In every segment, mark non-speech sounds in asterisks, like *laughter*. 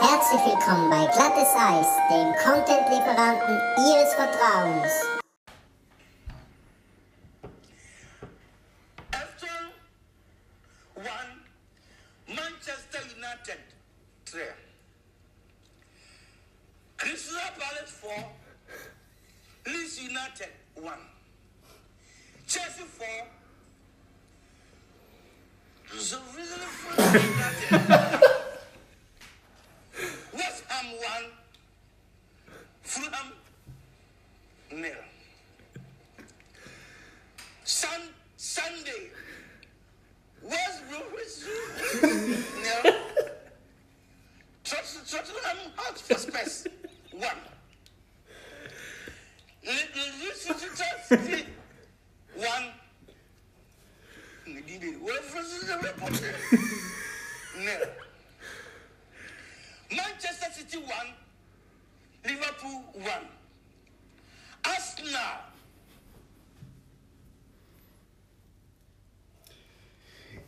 Herzlich willkommen bei Glattes Eis, dem Content-Lieferanten Ihres Vertrauens.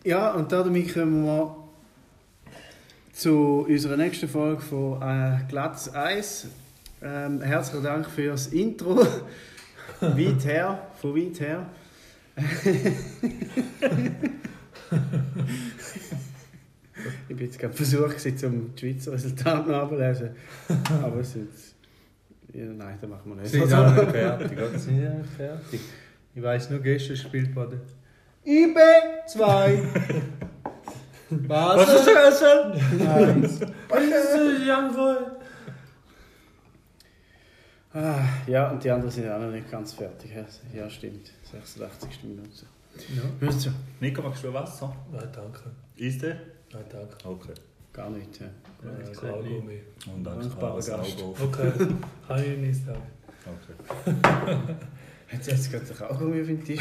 Ja, und damit kommen wir zu unserer nächsten Folge von äh, Glattes Eis. Ähm, herzlichen Dank fürs Intro. *laughs* weit her, von weit her. ich bin jetzt gerade versucht, um die Schweizer Resultate nachzulesen. Aber es ist. Ja, nein, das machen wir nicht. Sie sind auch nicht *laughs* fertig? Sie sind fertig. Ich weiss nur, gestern gespielt wurde. IB 2. *laughs* Was? Basel? Eins. Jawohl. Ah, ja, und die anderen sind auch noch nicht ganz fertig. Ja, stimmt. 86. Minute. Ja. Ja. So. Nico, magst du Wasser? Nein, danke. Ist der? Nein, danke. Okay. Gar nicht. Ja. Nein, Kaugummi. Und dann Dankbarer Gast. Okay, kann ich nicht. Okay. *laughs* Jetzt hat es gerade den Kaugummi auf den Tisch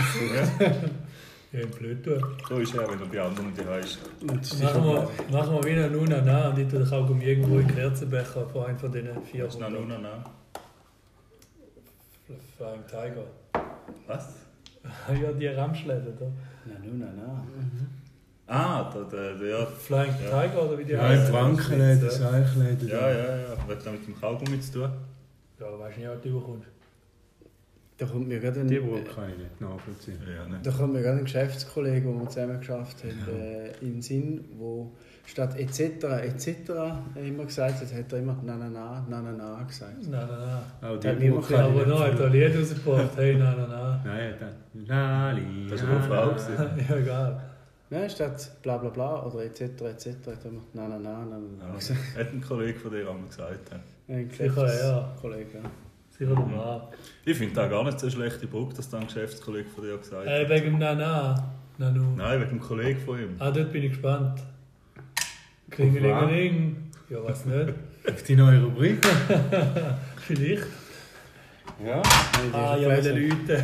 Ja, im blöd tun. So ist er, wenn du die anderen nicht hast. Und das ist Machen wir, machen wir wie ein Nuna nach und ich tue den Kaugummi irgendwo in Kerzenbecher von einem von diesen vier Was ist noch Nuna nach? Flying Tiger. Was? *laughs* ja, die Ramschläden da. Na, nun, na, na. Ah, der, der, der ja. Flying Ja. Tiger oder wie die Ja, heißen? im Frankenläden, Seichleden. Ja, ja, ja. Was hat das mit dem Kaugummi zu tun? Ja, weißt du nicht, ob du überkommst. Da kommt mir gerade ein, Die äh, kann ich nicht nachvollziehen. Ja, ne? da kommt mir gerade ein Geschäftskollege, den wir zusammen geschafft haben, äh, in den Sinn, wo statt etc. etc. immer gesagt hat, hat er immer na na na na na na gesagt. Nein, nein, nein. Auch Ja, aber noch hat er ein Lied rausgebracht. Hey, *laughs* nein, nein, nein. Nein, dann. Nali. Das war eine Frau. Ja, egal. Nein, statt bla bla bla oder etc. etc. hat er immer na na na na na Ja, hat ein Kollege von dir einmal gesagt. ja. Ein Sicher, ja. Kollege. ja. Sicher der Mann. Ich finde das gar nicht so eine schlechte Brücke, dass dann ein Geschäftskollege von dir gesagt Äh, hat. wegen dem Nana. Nanu. Nein, wegen dem Kollegen von ihm. Ah, dort bin ich gespannt. Klingelingeling. Ja, weiß nicht. *laughs* Auf die neue Rubrik. *laughs* Vielleicht. Ja. Ah, ja, mit den Leuten.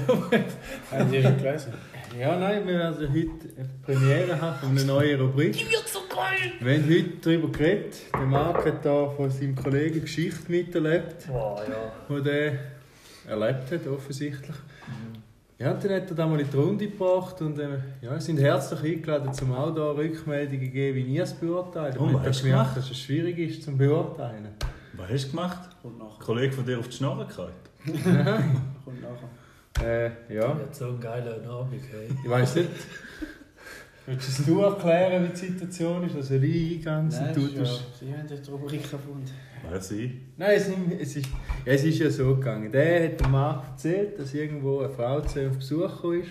Haben die schon gelesen? Ja, nein, wir werden heute eine Premiere haben von einer neuen Rubrik. Die wird so geil! Wir haben heute darüber geredet. Der Marc hat da von seinem Kollegen Geschichte miterlebt, Boah, ja. die der erlebt hat, offensichtlich. Ja, und dann hat er da mal in die Runde gebracht und äh, ja, sind herzlich eingeladen, zum auch da Rückmeldungen zu geben, wie ihr es beurteilt. Ich was hast du gemacht? dass es schwierig ist zum Beurteilen. Was hast du gemacht? Kommt nachher. Ein Kollege von dir auf die Schnorre gehabt? *laughs* Kommt nachher. Äh, ja. Jetzt so ein geiler Abend, hey. Ich weiß nicht. Willst du erklären, wie die Situation ist? Also ich ganz Nein, du tust. sie haben die Rubrik gefunden. Weiß ich. Nein, es, ist- es, ist, ja, es ist ja so gegangen. Der hat dem Marc erzählt, dass irgendwo eine Frau zu ihm auf Besuch gekommen ist.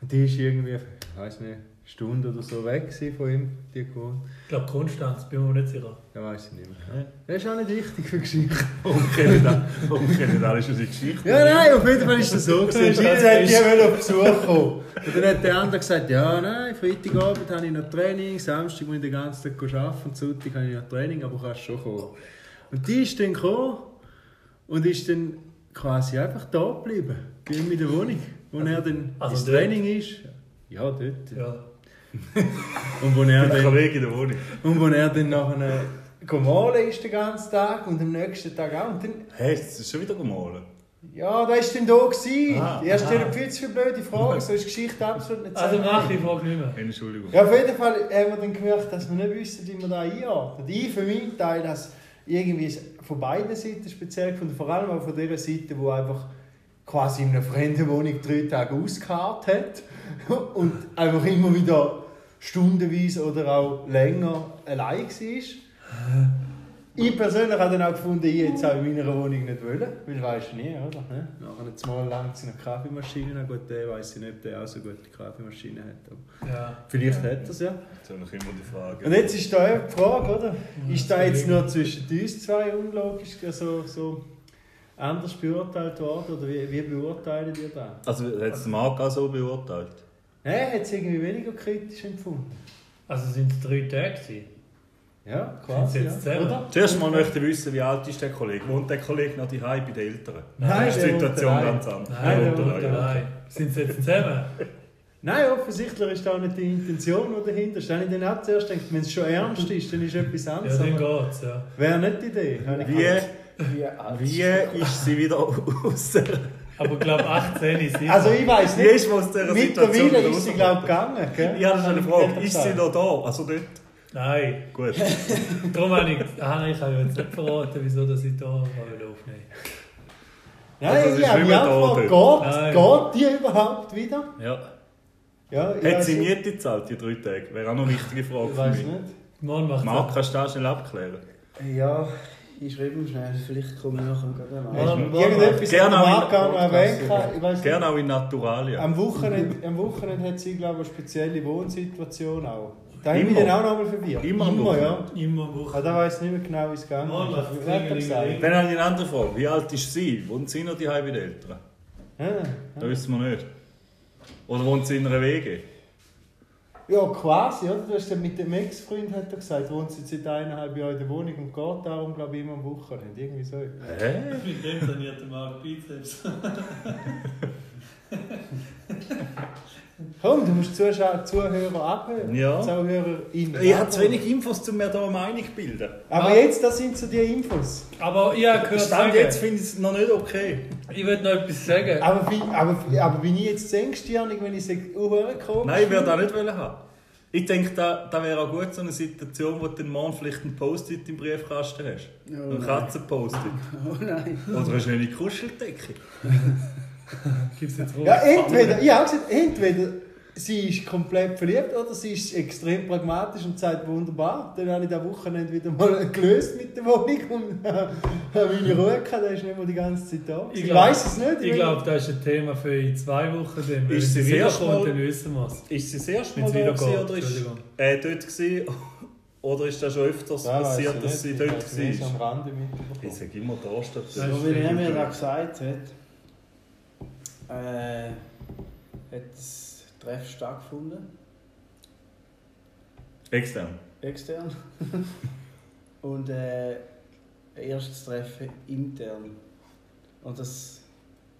Und die ist irgendwie, ich weiß nicht, Stunde oder so weg von ihm, die gewohnt. Ich glaube, Konstanz, bin mir nicht sicher. Ja, weiß ich nicht mehr. Das ist auch nicht wichtig für Geschichte. Warum kennen alle- warum kennen alle schon die Geschichte? Ja, nein, auf jeden Fall ist das so gewesen. Scheint hat die auf Besuch kommen. Und dann hat der andere gesagt, ja, nein, Freitagabend habe ich noch Training, Samstag muss ich den ganzen Tag arbeiten, Sonntag habe ich noch Training, aber kannst schon kommen. Und die ist dann gekommen und ist dann quasi einfach da geblieben, bei ihm in der Wohnung, wo er dann also ins dort? Training ist. Ja, dort. Ja. *laughs* Und wo er dann, Kollege in der Wohnung. und wo er dann nachher go malen ist den ganzen Tag und am nächsten Tag auch. Und dann, Hey, das ist schon wieder gemahlen. Ja, da war denn da. Gewesen. Ah. Die erste stellt viel zu blöde Fragen, so ist die Geschichte absolut nicht Also mach die Frage nicht mehr. Entschuldigung. Ja, auf jeden Fall haben wir dann gemerkt, dass wir nicht wissen, wie wir da einordnen. Ich für meinen Teil, dass irgendwie es von beiden Seiten speziell gefunden, vor allem auch von der Seite, wo einfach quasi in einer fremden Wohnung drei Tage ausgeharrt hat *laughs* und einfach immer wieder stundenweise oder auch länger allein war. Ich persönlich habe dann auch gefunden, ich jetzt auch in meiner Wohnung nicht wollen, weil weisst du nie, oder? Ne? Nachher jetzt mal lang zu einer Kaffeemaschine, gut, der weiss ich nicht, ob der auch so gute Kaffeemaschine hat. Aber Ja. vielleicht hat er es ja. Jetzt habe ich immer die Frage. Und jetzt ist da die Frage, oder? Ist da jetzt nur zwischen uns zwei unlogisch so, so anders beurteilt worden? Oder wie, wie beurteilen ihr das? Also hat es Marc auch so beurteilt? Nein, hat es irgendwie weniger kritisch empfunden. Also sind es drei Tage gewesen? Ja, quasi. jetzt ja. zusammen? Oder? Zuerst mal möchte ich wissen, wie alt ist der Kollege? Wohnt der Kollege noch daheim bei den Eltern? Nein, ist die Situation ganz anders. Nein, daheim. Nein. Sind sie jetzt zusammen? Nein, offensichtlich ist da auch nicht die Intention, die dahinter steht. Wenn ich dann auch zuerst denke, wenn es schon ernst ist, dann ist etwas Ja, anderes. dann aber geht's, ja. Wäre nicht die Idee. Wie, gedacht. wie ist sie wieder *laughs* aus der... Aber ich glaube 18 ist sie. Also ich weiß nicht. ist man aus dieser Situation Mittlerweile ist sie, glaube ich, gegangen. Gell? Ich habe schon eine Frage. Ist sie noch da? Also dort? Nein. Gut. *laughs* Darum habe ich, ah, ich habe ja jetzt nicht verraten, wieso dass ich da mal aufnehmen Nein, Also, ich ist habe nicht mich gefragt, geht, geht die überhaupt wieder? Ja. Ja, ich Hat sie nicht. Miete gezahlt, die drei Tage? Wäre auch noch eine wichtige Frage Ich für weiß mich. nicht. Morgen macht Marc, kannst du das schnell abklären? Ja, ich schreibe ihm schnell, vielleicht komme ich nachher gerade Ja. mal. Morgen- Irgendetwas Gerne auch in- erwähnt. Ich weiss. Gerne auch in Naturalia. Am Wochenende, am Wochenende hat sie, glaube ich, eine spezielle Wohnsituation auch. Da habe ich Immer? mich dann auch noch mal verwirrt. Immer am ja. Wochenende? Immer am Aber Wochenende. da weiß ich nicht mehr genau, wie es gegangen ist. Dann habe ich eine andere Frage. Wie alt ist sie? Wohnt sie noch bei den Eltern? Ja, Das wissen wir nicht. Oder wohnt sie in einer Wege? Ja, quasi, oder? Du hast ja mit dem Ex-Freund hat er gesagt, wohnt sie seit eineinhalb Jahren in der Wohnung und geht darum, glaube ich, immer am Wochenende. Irgendwie so. Hä? Mit dem trainiert der Marc Bizeps. Komm, du musst Zuschauer, Zuhörer abhören. Ja. ZuhörerInnen. Ich habe zu wenig Infos, um mir da eine Meinung zu bilden. Aber jetzt, das sind so die Infos. Aber ich habe gehört, Stand sagen, jetzt finde ich es noch nicht okay. ich will noch etwas sagen. Aber, wie, aber, aber bin ich jetzt zu engstirnig, wenn ich sage, oh, komisch? Nein, ich würde das nicht wollen haben. Ich denke, da, da wäre auch gut so eine Situation, wo du den Mann vielleicht ein Post-it im Briefkasten hast. Oh ein. Katzen-Post-it. *laughs* Oh nein. Oder eine schöne Kuscheldecke. *laughs* *laughs* Gibt's jetzt Ja, entweder, ich habe gesagt, entweder sie ist komplett verliebt oder sie ist extrem pragmatisch und sagt wunderbar. Dann habe ich das Wochenende wieder mal *laughs* gelöst mit der Wohnung und habe meine Ruhe gehabt. Da ist nicht mehr die ganze Zeit da. Ich Ich, weiß es nicht. Ich glaube, das ist ein Thema für in zwei Wochen. Dann. Wenn Ist sie sie das wiederkommt, Mal- dann wissen wir es. Ist sie das erste Mal da wieder gewesen, oder ist äh, dort gewesen? *laughs* Oder ist das schon öfters Ja, passiert, ich dass sie nicht. dort Ich war? am Rande Ich sage immer da Das ist wie er mir blöd. da gesagt hat, äh, hat das Treffen stattgefunden, Extern. extern. *laughs* Und äh, ein erstes Treffen intern. Und das,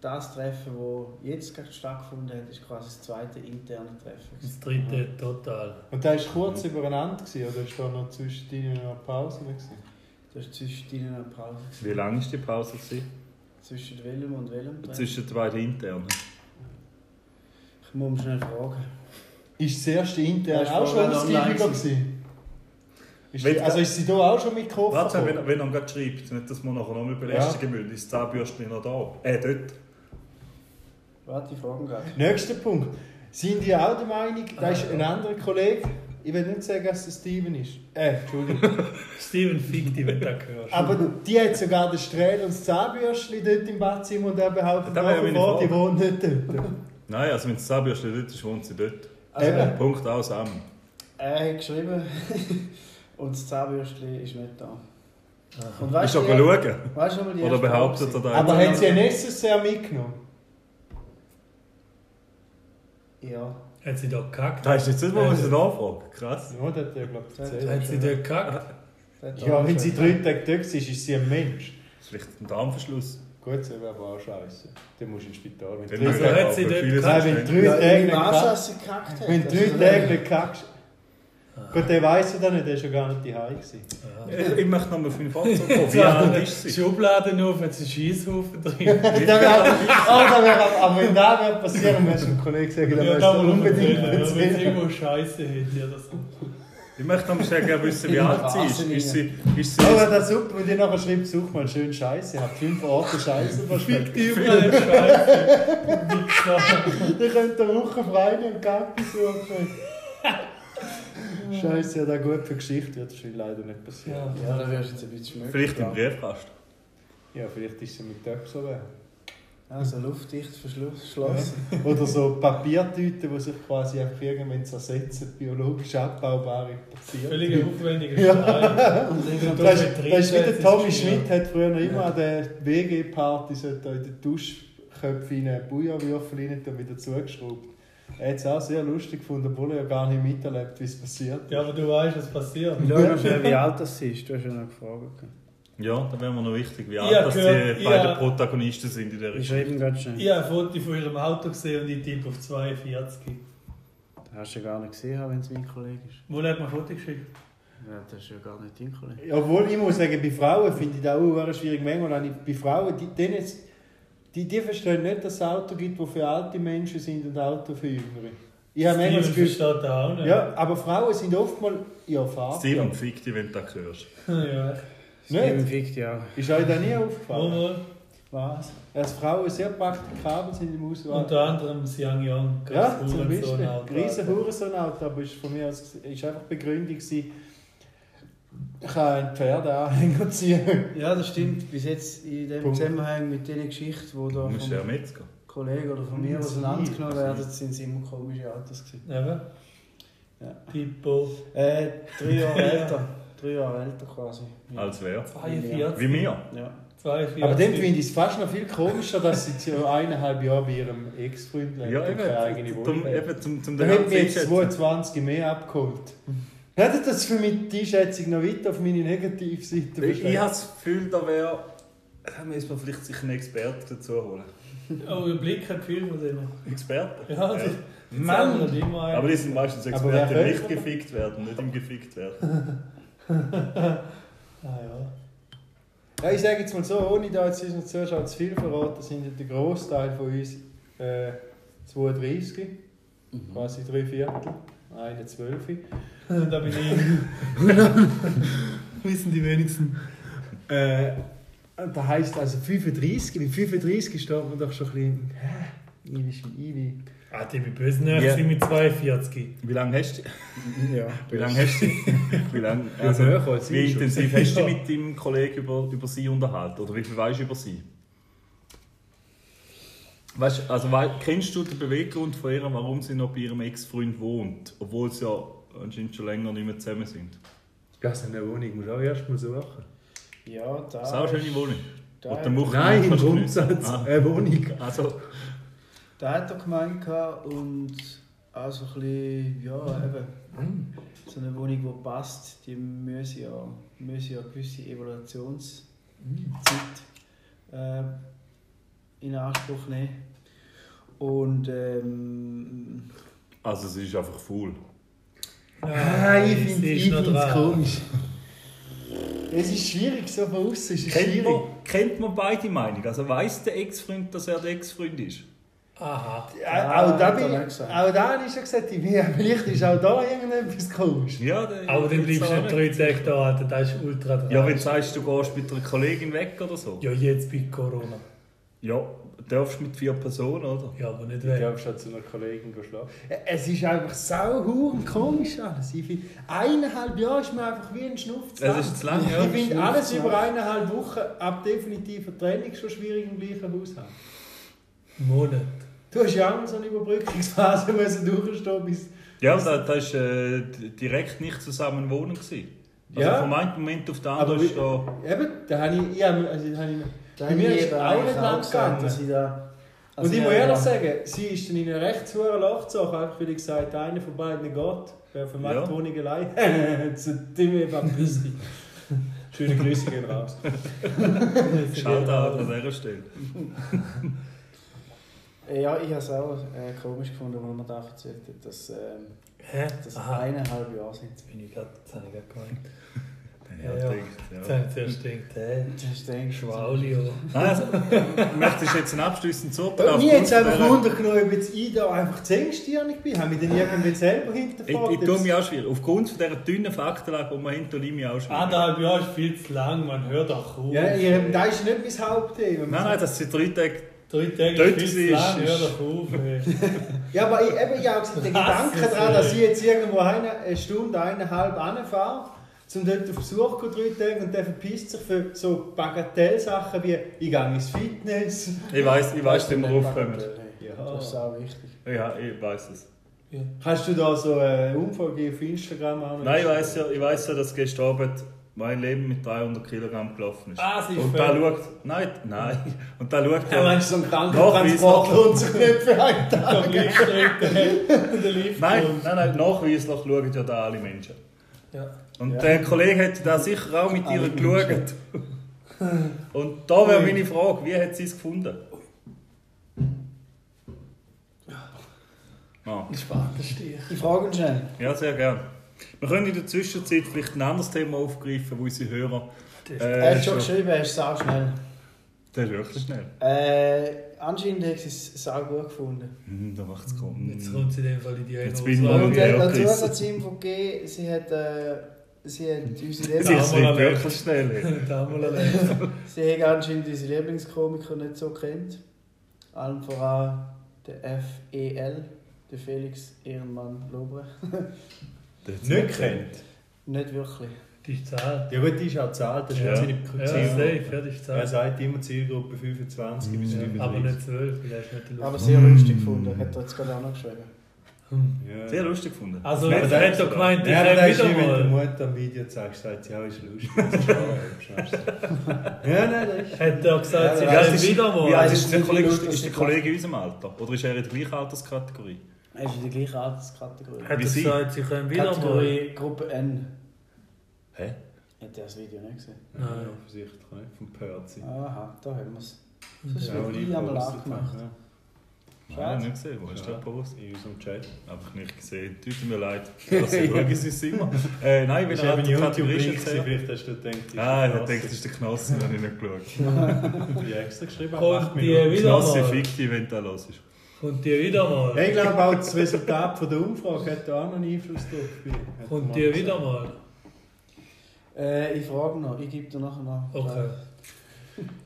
das Treffen, das jetzt gerade stattgefunden hat, ist quasi das zweite interne Treffen. Das dritte total. Und da war kurz übereinander gewesen, oder ist da noch zwischen ihnen noch eine Pause gewesen? Das war zwischen ihnen eine Pause. Wie lange war die Pause? Gewesen? Zwischen welchem und welchem Treffen? Zwischen den beiden internen. Ich muss ihn schnell fragen. Ist das erste intern Ja, auch schon online gewesen? Ist Wenn- die, also ist sie da auch schon mit Koffer Warte, wenn, wenn er gerade schreibt, nicht, dass wir nachher noch mehr belästigen müssen, ist das Zahnbürstchen noch da? Äh, dort. Warte, ich frage gerade. Nächster Punkt. Sind die auch der Meinung, da ist ein anderer Kollege, ich will nicht sagen, dass es Steven ist. Äh, Entschuldigung. *laughs* Steven fickt dich, wenn du das hörst. Aber die hat sogar den Strähl und das Zahnbürstchen dort im Badzimmer und er behauptet Das nach wie vor, die wohnt nicht dort. Nein, also wenn das Zahnbürstchen dort ist, wohnt sie dort. Also, Eben. Punkt aus am. Er hat geschrieben *laughs* und das Zahnbürstchen ist nicht da. Und Ist weißt doch du, schauen. weißt du, was die Oder behauptet er da Aber hat sie ein Necessaire mitgenommen? Ja. Hat sie da gekackt? Da ist jetzt nicht mal unsere Nachfrage. Krass. Ja, das hat er, glaube ich, erzählt. Hat sie dort gekackt? Ja, wenn sie drei Tage dort ist, ist sie ein Mensch. Das ist vielleicht ein Darmverschluss. Gut, das wäre aber auch scheiße. Dann musst du ins Spital. Wenn Dann drei sie Ja, Tage ich nicht weiß, Gut, der weiss ja dann nicht, der war schon gar nicht daheim. Ich, ich möchte nochmal auf meinen Vater kommen. Wie alt ist sie? Schubladen auf, jetzt ist Scheisshaufen drin. *laughs* Der wär, oh, da wär, aber wenn das wäre passieren, müsste ein Kollege sagen, dann Ja, da er unbedingt erzählen, ja, wenn es irgendwo Scheiße hätte oder so. Ich möchte nochmal sagen, wissen, wie alt sie ist. Ist sie, ist sie Oh, das ist super, wenn ihr nachher schreibt, such mal schön Scheiße. Habt fünf Orte Scheiße versteckt. Überall Scheiße. Ihr könnt eine Woche frei nehmen und Kaffee suchen. *laughs* Scheiße, ja, das gut für Geschichte wird wahrscheinlich leider nicht passieren. Ja, da wirst du jetzt ein bisschen schmücken. vielleicht im Briefkasten. Ja, vielleicht ist sie mit Töpfen so wär. Also luftdicht verschlossen. Oder so Papiertüten, die sich quasi einfach irgendwann zersetzen, biologisch abbaubare passieren. Völlig aufwendiger Stein. *laughs* Und dann Das ist, das ist wie der Tommy ist Schmidt hat früher immer an der WG-Party so da in den Duschköpfe in einen Bouillonwürfel rein und wieder zugeschraubt. Er hat es auch sehr lustig gefunden, obwohl er ja gar nicht miterlebt, wie es passiert. Ja, aber du weißt, was passiert. Schau noch schnell, wie alt das ist. Du hast ja noch gefragt. Ja, da wäre mir noch wichtig, wie Ich alt hab das gehört, die ich beiden Protagonisten sind in der Ich Geschichte. schreibe ihn gerade schnell. Ich habe ein Foto von ihrem Auto gesehen und ich tippe auf 42. Das hast du ja gar nicht gesehen, wenn es mein Kollege ist. Wo hat man ein Foto geschickt? Ja, das ist ja gar nicht dein Kollege. Obwohl, ich muss sagen, bei Frauen finde ich das auch sehr schwierig. Manchmal habe ich bei Frauen, die, denen, die, die verstehen nicht, dass es Auto gibt, die für alte Menschen sind und Auto für Jüngere. Ich habe manchmal das Steven Gefühl, auch nicht. ja, aber Frauen sind oftmals, ja, Fahrt. Steven, fick dich, wenn du das hörst. ja. Steven Nicht? fickt ja. Ist euch das nie aufgefallen? mal. Was? Dass Frauen sehr praktikabel sind im Auswahl. Unter anderem das Young Young. Ja, zum Beispiel. Riesen Hurensohn-Auto, aber ist von mir aus ist einfach Begründung gewesen, ich kann ein Pferdeanhänger *laughs* ziehen. Ja, das stimmt. Bis jetzt in dem Punkt. Zusammenhang mit diesen Geschichten, die da Du musst ja vom Metzger. Kollegen oder von mir auseinandergenommen werden, sind es immer komische Autos gewesen. Eben. Ja. Pippo. Äh, drei Jahre *laughs* älter. Drei Jahre älter quasi. Ja. Als wer? 42. Wie mir. Ja. 42. Aber dann finde ich es fast noch viel komischer, dass sie ja eineinhalb Jahre bei ihrem Ex-Freund lebt Ja, und keine eigene. Wohnung Zum, hat. eben zum, zum Da den hätte mich jetzt einschätzen. 22 mehr abgeholt. Hätte das für mich die Einschätzung noch weiter auf meine Negativseite Ich, ich habe das Gefühl, da wäre. Da müssen wir vielleicht sich einen Experten dazu holen. Oh, ein Blick hat viel von denen. Experten? Ja, die, die Mann! sammeln immer. Aber die sind meistens Experten, die nicht gefickt werden, nicht im gefickt werden. *laughs* Ah ja. Ja, ich sage jetzt mal so, ohne da jetzt unseren Zuschauern zu viel verraten, sind ja der Großteil von uns äh, 32, quasi drei Viertel, eine Zwölfe. *laughs* da bin ich. *laughs* Wissen die wenigsten. Äh, und das heisst also 35, mit 35 steht man doch schon ein bisschen, hä, Iwi, Iwi. Ah, die mit bösen Ja. Nerven mit 42. Wie lange hast du Ja. *laughs* Wie lange hast du wie, lange, Ja, also, höher als wie ich schon. intensiv hast du dich mit deinem Kollegen über, über sie unterhalten? Oder wie viel weißt du über sie? Weißt, also, kennst du den Beweggrund von ihr, warum sie noch bei ihrem Ex-Freund wohnt? Obwohl sie ja anscheinend schon länger nicht mehr zusammen sind. Das ist eine Wohnung, muss auch erst mal suchen. Ja, da. Das ist auch eine schöne Wohnung. Woche Nein, im du Grundsatz. Ah, eine Wohnung. also, da hat er gemeint gehabt und auch so ein bisschen, ja, eben, so eine Wohnung, die passt, die müssen ja, müssen ja eine gewisse Evaluationszeit äh, in Anspruch nehmen. Und ähm, also sie ist einfach faul. Ah, ich finde es komisch. Es ist schwierig, so von außen ist es Kennt schwierig. man, kennt man beide Meinungen? Also weiss der Ex-Freund, dass er der Ex-Freund ist? Aha. Ja, auch, da hat er bin, nicht gesagt. auch da habe ich schon gesagt, ich *laughs* bin- vielleicht ist auch da irgendetwas komisch. Ja, der, Aber dann bleibst du nicht drei Tage da, Alter. Das ist ultra dran. Ja, wenn du sagst, du gehst mit einer Kollegin weg oder so. Ja, jetzt bei Corona. Ja, darfst mit vier Personen, oder? Ja, aber nicht Ich weg. glaube, schon zu einer Kollegin schlafen. Es ist einfach sauhuren komisch alles. Ich finde, eineinhalb Jahre ist mir einfach wie ein Schnupf zu Das lang. ist zu lang, ja. Ich finde alles über eineinhalb Wochen ab definitiver Trennung schon schwierig im gleichen Haus haben. Monat. Du hast ja auch so eine Überbrückungsphase *laughs* müssen durchstehen bis... Ja, da, da ist äh, direkt nicht zusammen wohnen gewesen. Also Ja. vom einen Moment auf den Aber anderen ist da... Eben, da habe ich... Ja, also, da habe ich Bei mir ich ist eben auch nicht lang auch gegangen. dass ich da. also und ich muss ja, ehrlich ja. sagen, sie ist dann in ein recht sauren Loch gezogen, einfach weil ich gesagt habe, einer von beiden geht. Wer vermacht Ja. ja. Wohnung allein? *laughs* Zu Timmy Baptisti. Schöne Grüße gehen raus. Shoutout an dieser Stelle. Ja, ich habe es auch äh, komisch gefunden, als man da erzählt hat, dass. Ähm? Das eineinhalb Jahre sind. bin ich gerade, das habe ich gerade gemeint. Ja, Ja, ja. denkt, Jetzt ja. habe ich zuerst gedacht, oder... Also, möchtest du jetzt ein abschließendes Urteil Mir jetzt aufgrund einfach dieser- Wunder genommen, ob jetzt ich da einfach zu engstirnig bin. Haben wir den irgendwie selber Ich, hinterfragt? ich tue mich auch schwierig. Aufgrund von dieser dünnen Faktenlage, die man hinter mich auch schwierig. Anderthalb Jahre ist viel zu lang, man hört auch auf. Ja, ihr, das ist nicht mein Hauptthema. Nein, nein, das sind drei Tage. Drei Tage Dort ist viel zu lang, hör doch auf. *laughs* Ja, aber ich, eben, ich habe gesagt, der Was Gedanke ist daran, dass das? ich jetzt irgendwo eine, eine Stunde, eineinhalb anfahre, um dort auf Besuch zu gehen, drei Tage, und der verpisst sich für so Bagatellsachen wie ich gehe ins Fitness. Ich weiss, ich weiss, wie wir aufkommen. Das ist auch wichtig. Ja, ich weiss es. Hast du da so eine Umfrage auf Instagram an? Nein, ich weiss ja, ich weiss ja dass gestern Abend mein Leben mit 300 Kilogramm gelaufen ist. Ah, sie ist Und da schaut. Nein, nein. Und da schaut Ja, ja. meinst du, so ein Nachweis- Krankentransport lohnt sich nicht für einen Tag? *laughs* Nein, nein, nein, nachweislich schauen ja da alle Menschen. Ja. Und Ja. der Kollege hat da sicher auch mit ihr geschaut. Und da wäre meine Frage, wie hat sie es gefunden? Ah. Ich frage ihn schnell. ja, sehr gern. Wir können in der Zwischenzeit vielleicht ein anderes Thema aufgreifen, wo unsere Hörer. Er Äh, hat schon geschrieben, er ist sau schnell. der ist wirklich schnell. Äh, anscheinend hat sie es sau gut gefunden. Hm, da macht es kommen. Jetzt kommt sie in dem Fall in die Jetzt bin ich Aussage. Und er hat Chris. Zusatzinfo gegeben, sie hat, äh, sie hat *laughs* unsere Sie Lieblings Ja. sind wirklich schnell. *laughs* Sie hat anscheinend unsere Lieblingskomiker nicht so kennt. Allen voran der FEL, der Felix Ehrenmann Lobrecht. Nicht kennt. Nicht wirklich. Die ist zahlt. Ja gut, die ist auch zahlt, das ist Ja. ja. seine Ja, Zielgruppe. safe, ja, die ist Er zahlt. sagt immer Zielgruppe 25 bis Ja, 35. aber nicht 12, vielleicht nicht Aber Luft. sehr lustig gefunden, hat er jetzt gerade auch noch geschrieben. Hm. Ja. Sehr lustig gefunden. Also, Nein, er hat doch gemeint, ich Ja, aber da ist wieder wie wenn mal. Mutter am Video zeigt, sagt, ja, ist lustig. *laughs* Ja, nein, das ist... Hat er gesagt, sie Ja, wieder wie mal. das ist ist der Kollege? Ist der die Kollege in unserem Alter? Oder ist er in der gleichen Alterskategorie? Er ist in der gleichen Alterskategorie. Hat er sie? gesagt, sie käme wieder mal. Kategorie Gruppe N. Hä? Hat er das Video nicht gesehen? Nein. Ja, offensichtlich nicht, vom Perzi. Aha, da haben wir es. Das Ja, wird nie ich angemacht. habe, ja. Nein, nicht gesehen. Wo hast du Ja. den Post? In unserem Chat. Einfach nicht gesehen. Tut mir leid. Also, schauen Sie es immer. Äh, nein, wenn Das hat eben die YouTube Kategorie Link, erzählt. vielleicht hast du gedacht, das ist Ah, ich denke, das ist der Knossi, habe ich nicht geschaut. Ich habe extra geschrieben, Kommt die wieder Knossi mal. fickt dich, wenn du los ist. Kommt die wieder mal. Ich glaube auch das Resultat von der Umfrage hat da auch noch einen Einfluss drauf. Kommt die wieder mal. Äh, ich frage noch, ich gebe dir nachher noch. Okay. *laughs*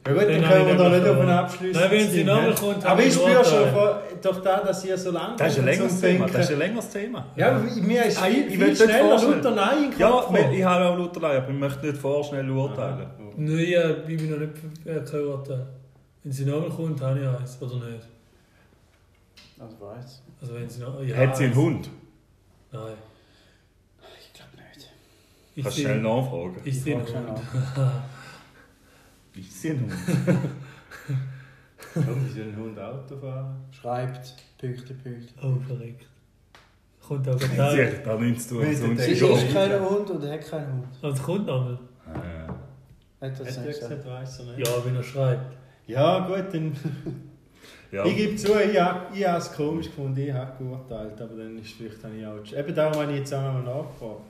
Ja gut, dann Dann können wir habe da nicht auf einen Abschluss Nein, wenn sie ne? kommt, Aber habe ich ich spüre schon durch das, dass ihr so lange Das ist ein längeres Thema. Das ist ein längeres Thema. Ja, aber mir ist Ah, ich- viel, ich viel will nicht schneller Nein in Ja, ich habe auch lauter Leid, aber ich möchte nicht vorschnell urteilen. Nein, ja, ich bin noch nicht äh, kein Urteil. Wenn sie nochmal kommt, habe ich eins, oder nicht? Also weiß. Also wenn sie noch... Ja, Hat sie einen eins. Hund? Nein. Ich du schnell nachfragen. ist sie ein Frag schnell Hund? Ist sie ein Hund? Warum ist ein Hund Auto fahren? Schreibt, Pünktchen, Pünktchen. Oh, verrückt. Kommt hat da nichts zu tun. Wenn sonst der Sie ist ich. kein Hund und hat keinen Hund. Es kommt nochmal. Äh, Hat er nicht gesagt? weiss er nicht. Ja, wenn er schreibt. Ja, gut, dann. *laughs* Ja. Ich gebe zu, ich habe ich habe es komisch gefunden, ich habe geurteilt, aber dann ist vielleicht habe ich auch. Eben darum habe ich jetzt auch nochmal nachgefragt.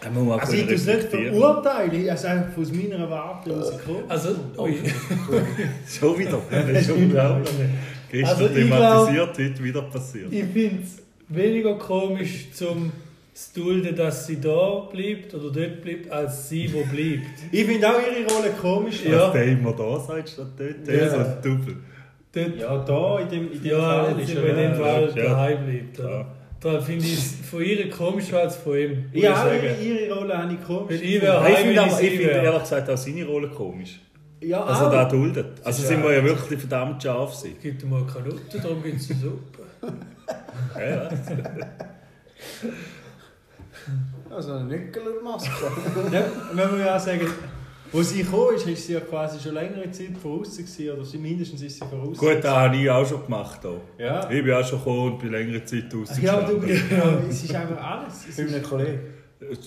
Ja, ich, muss also ich es nicht verurteilen, ich habe einfach aus meiner Warte rausgekommen. Also, ui. *laughs* Schon wieder. Das ist *laughs* unglaublich. Gestern Also thematisiert, heute wieder passiert. Ich finde es weniger komisch zum zu dulden, dass sie da bleibt oder dort bleibt, als sie, wo bleibt. *laughs* Ich finde auch ihre Rolle komisch. Ja. Dass der immer da sagt, statt dort. Ja. ist so ein Double. Dort, Ja, da in dem, in dem ja, Fall ist in er. dem Fall ja. daheim bleibt. Oder? Ja. Da finde ich es von ihr komischer als von ihm. Ja, ich ihre, ihre Rolle habe ich komisch. Ich ich finde aber- ich finde ehrlich gesagt auch seine Rolle komisch. Ja, Also auch. da duldet. Also sind ja- wir ja wirklich verdammt scharf sein. Gibt ihm mal keine Nutten, darum gibt es Suppe. *laughs* Ja, ja. Also eine Nickelmaske. Ja, wenn wir ja auch sagen, wo sie gekommen ist, ist sie ja quasi schon längere Zeit voraus gewesen, oder sie mindestens ist sie voraus. Gut, das habe ich auch schon gemacht. Auch. Ja. Ich bin auch schon gekommen und bin längere Zeit Ja, aber du bist, ja, es ist einfach alles. Es Bei ist, einem Kollegen.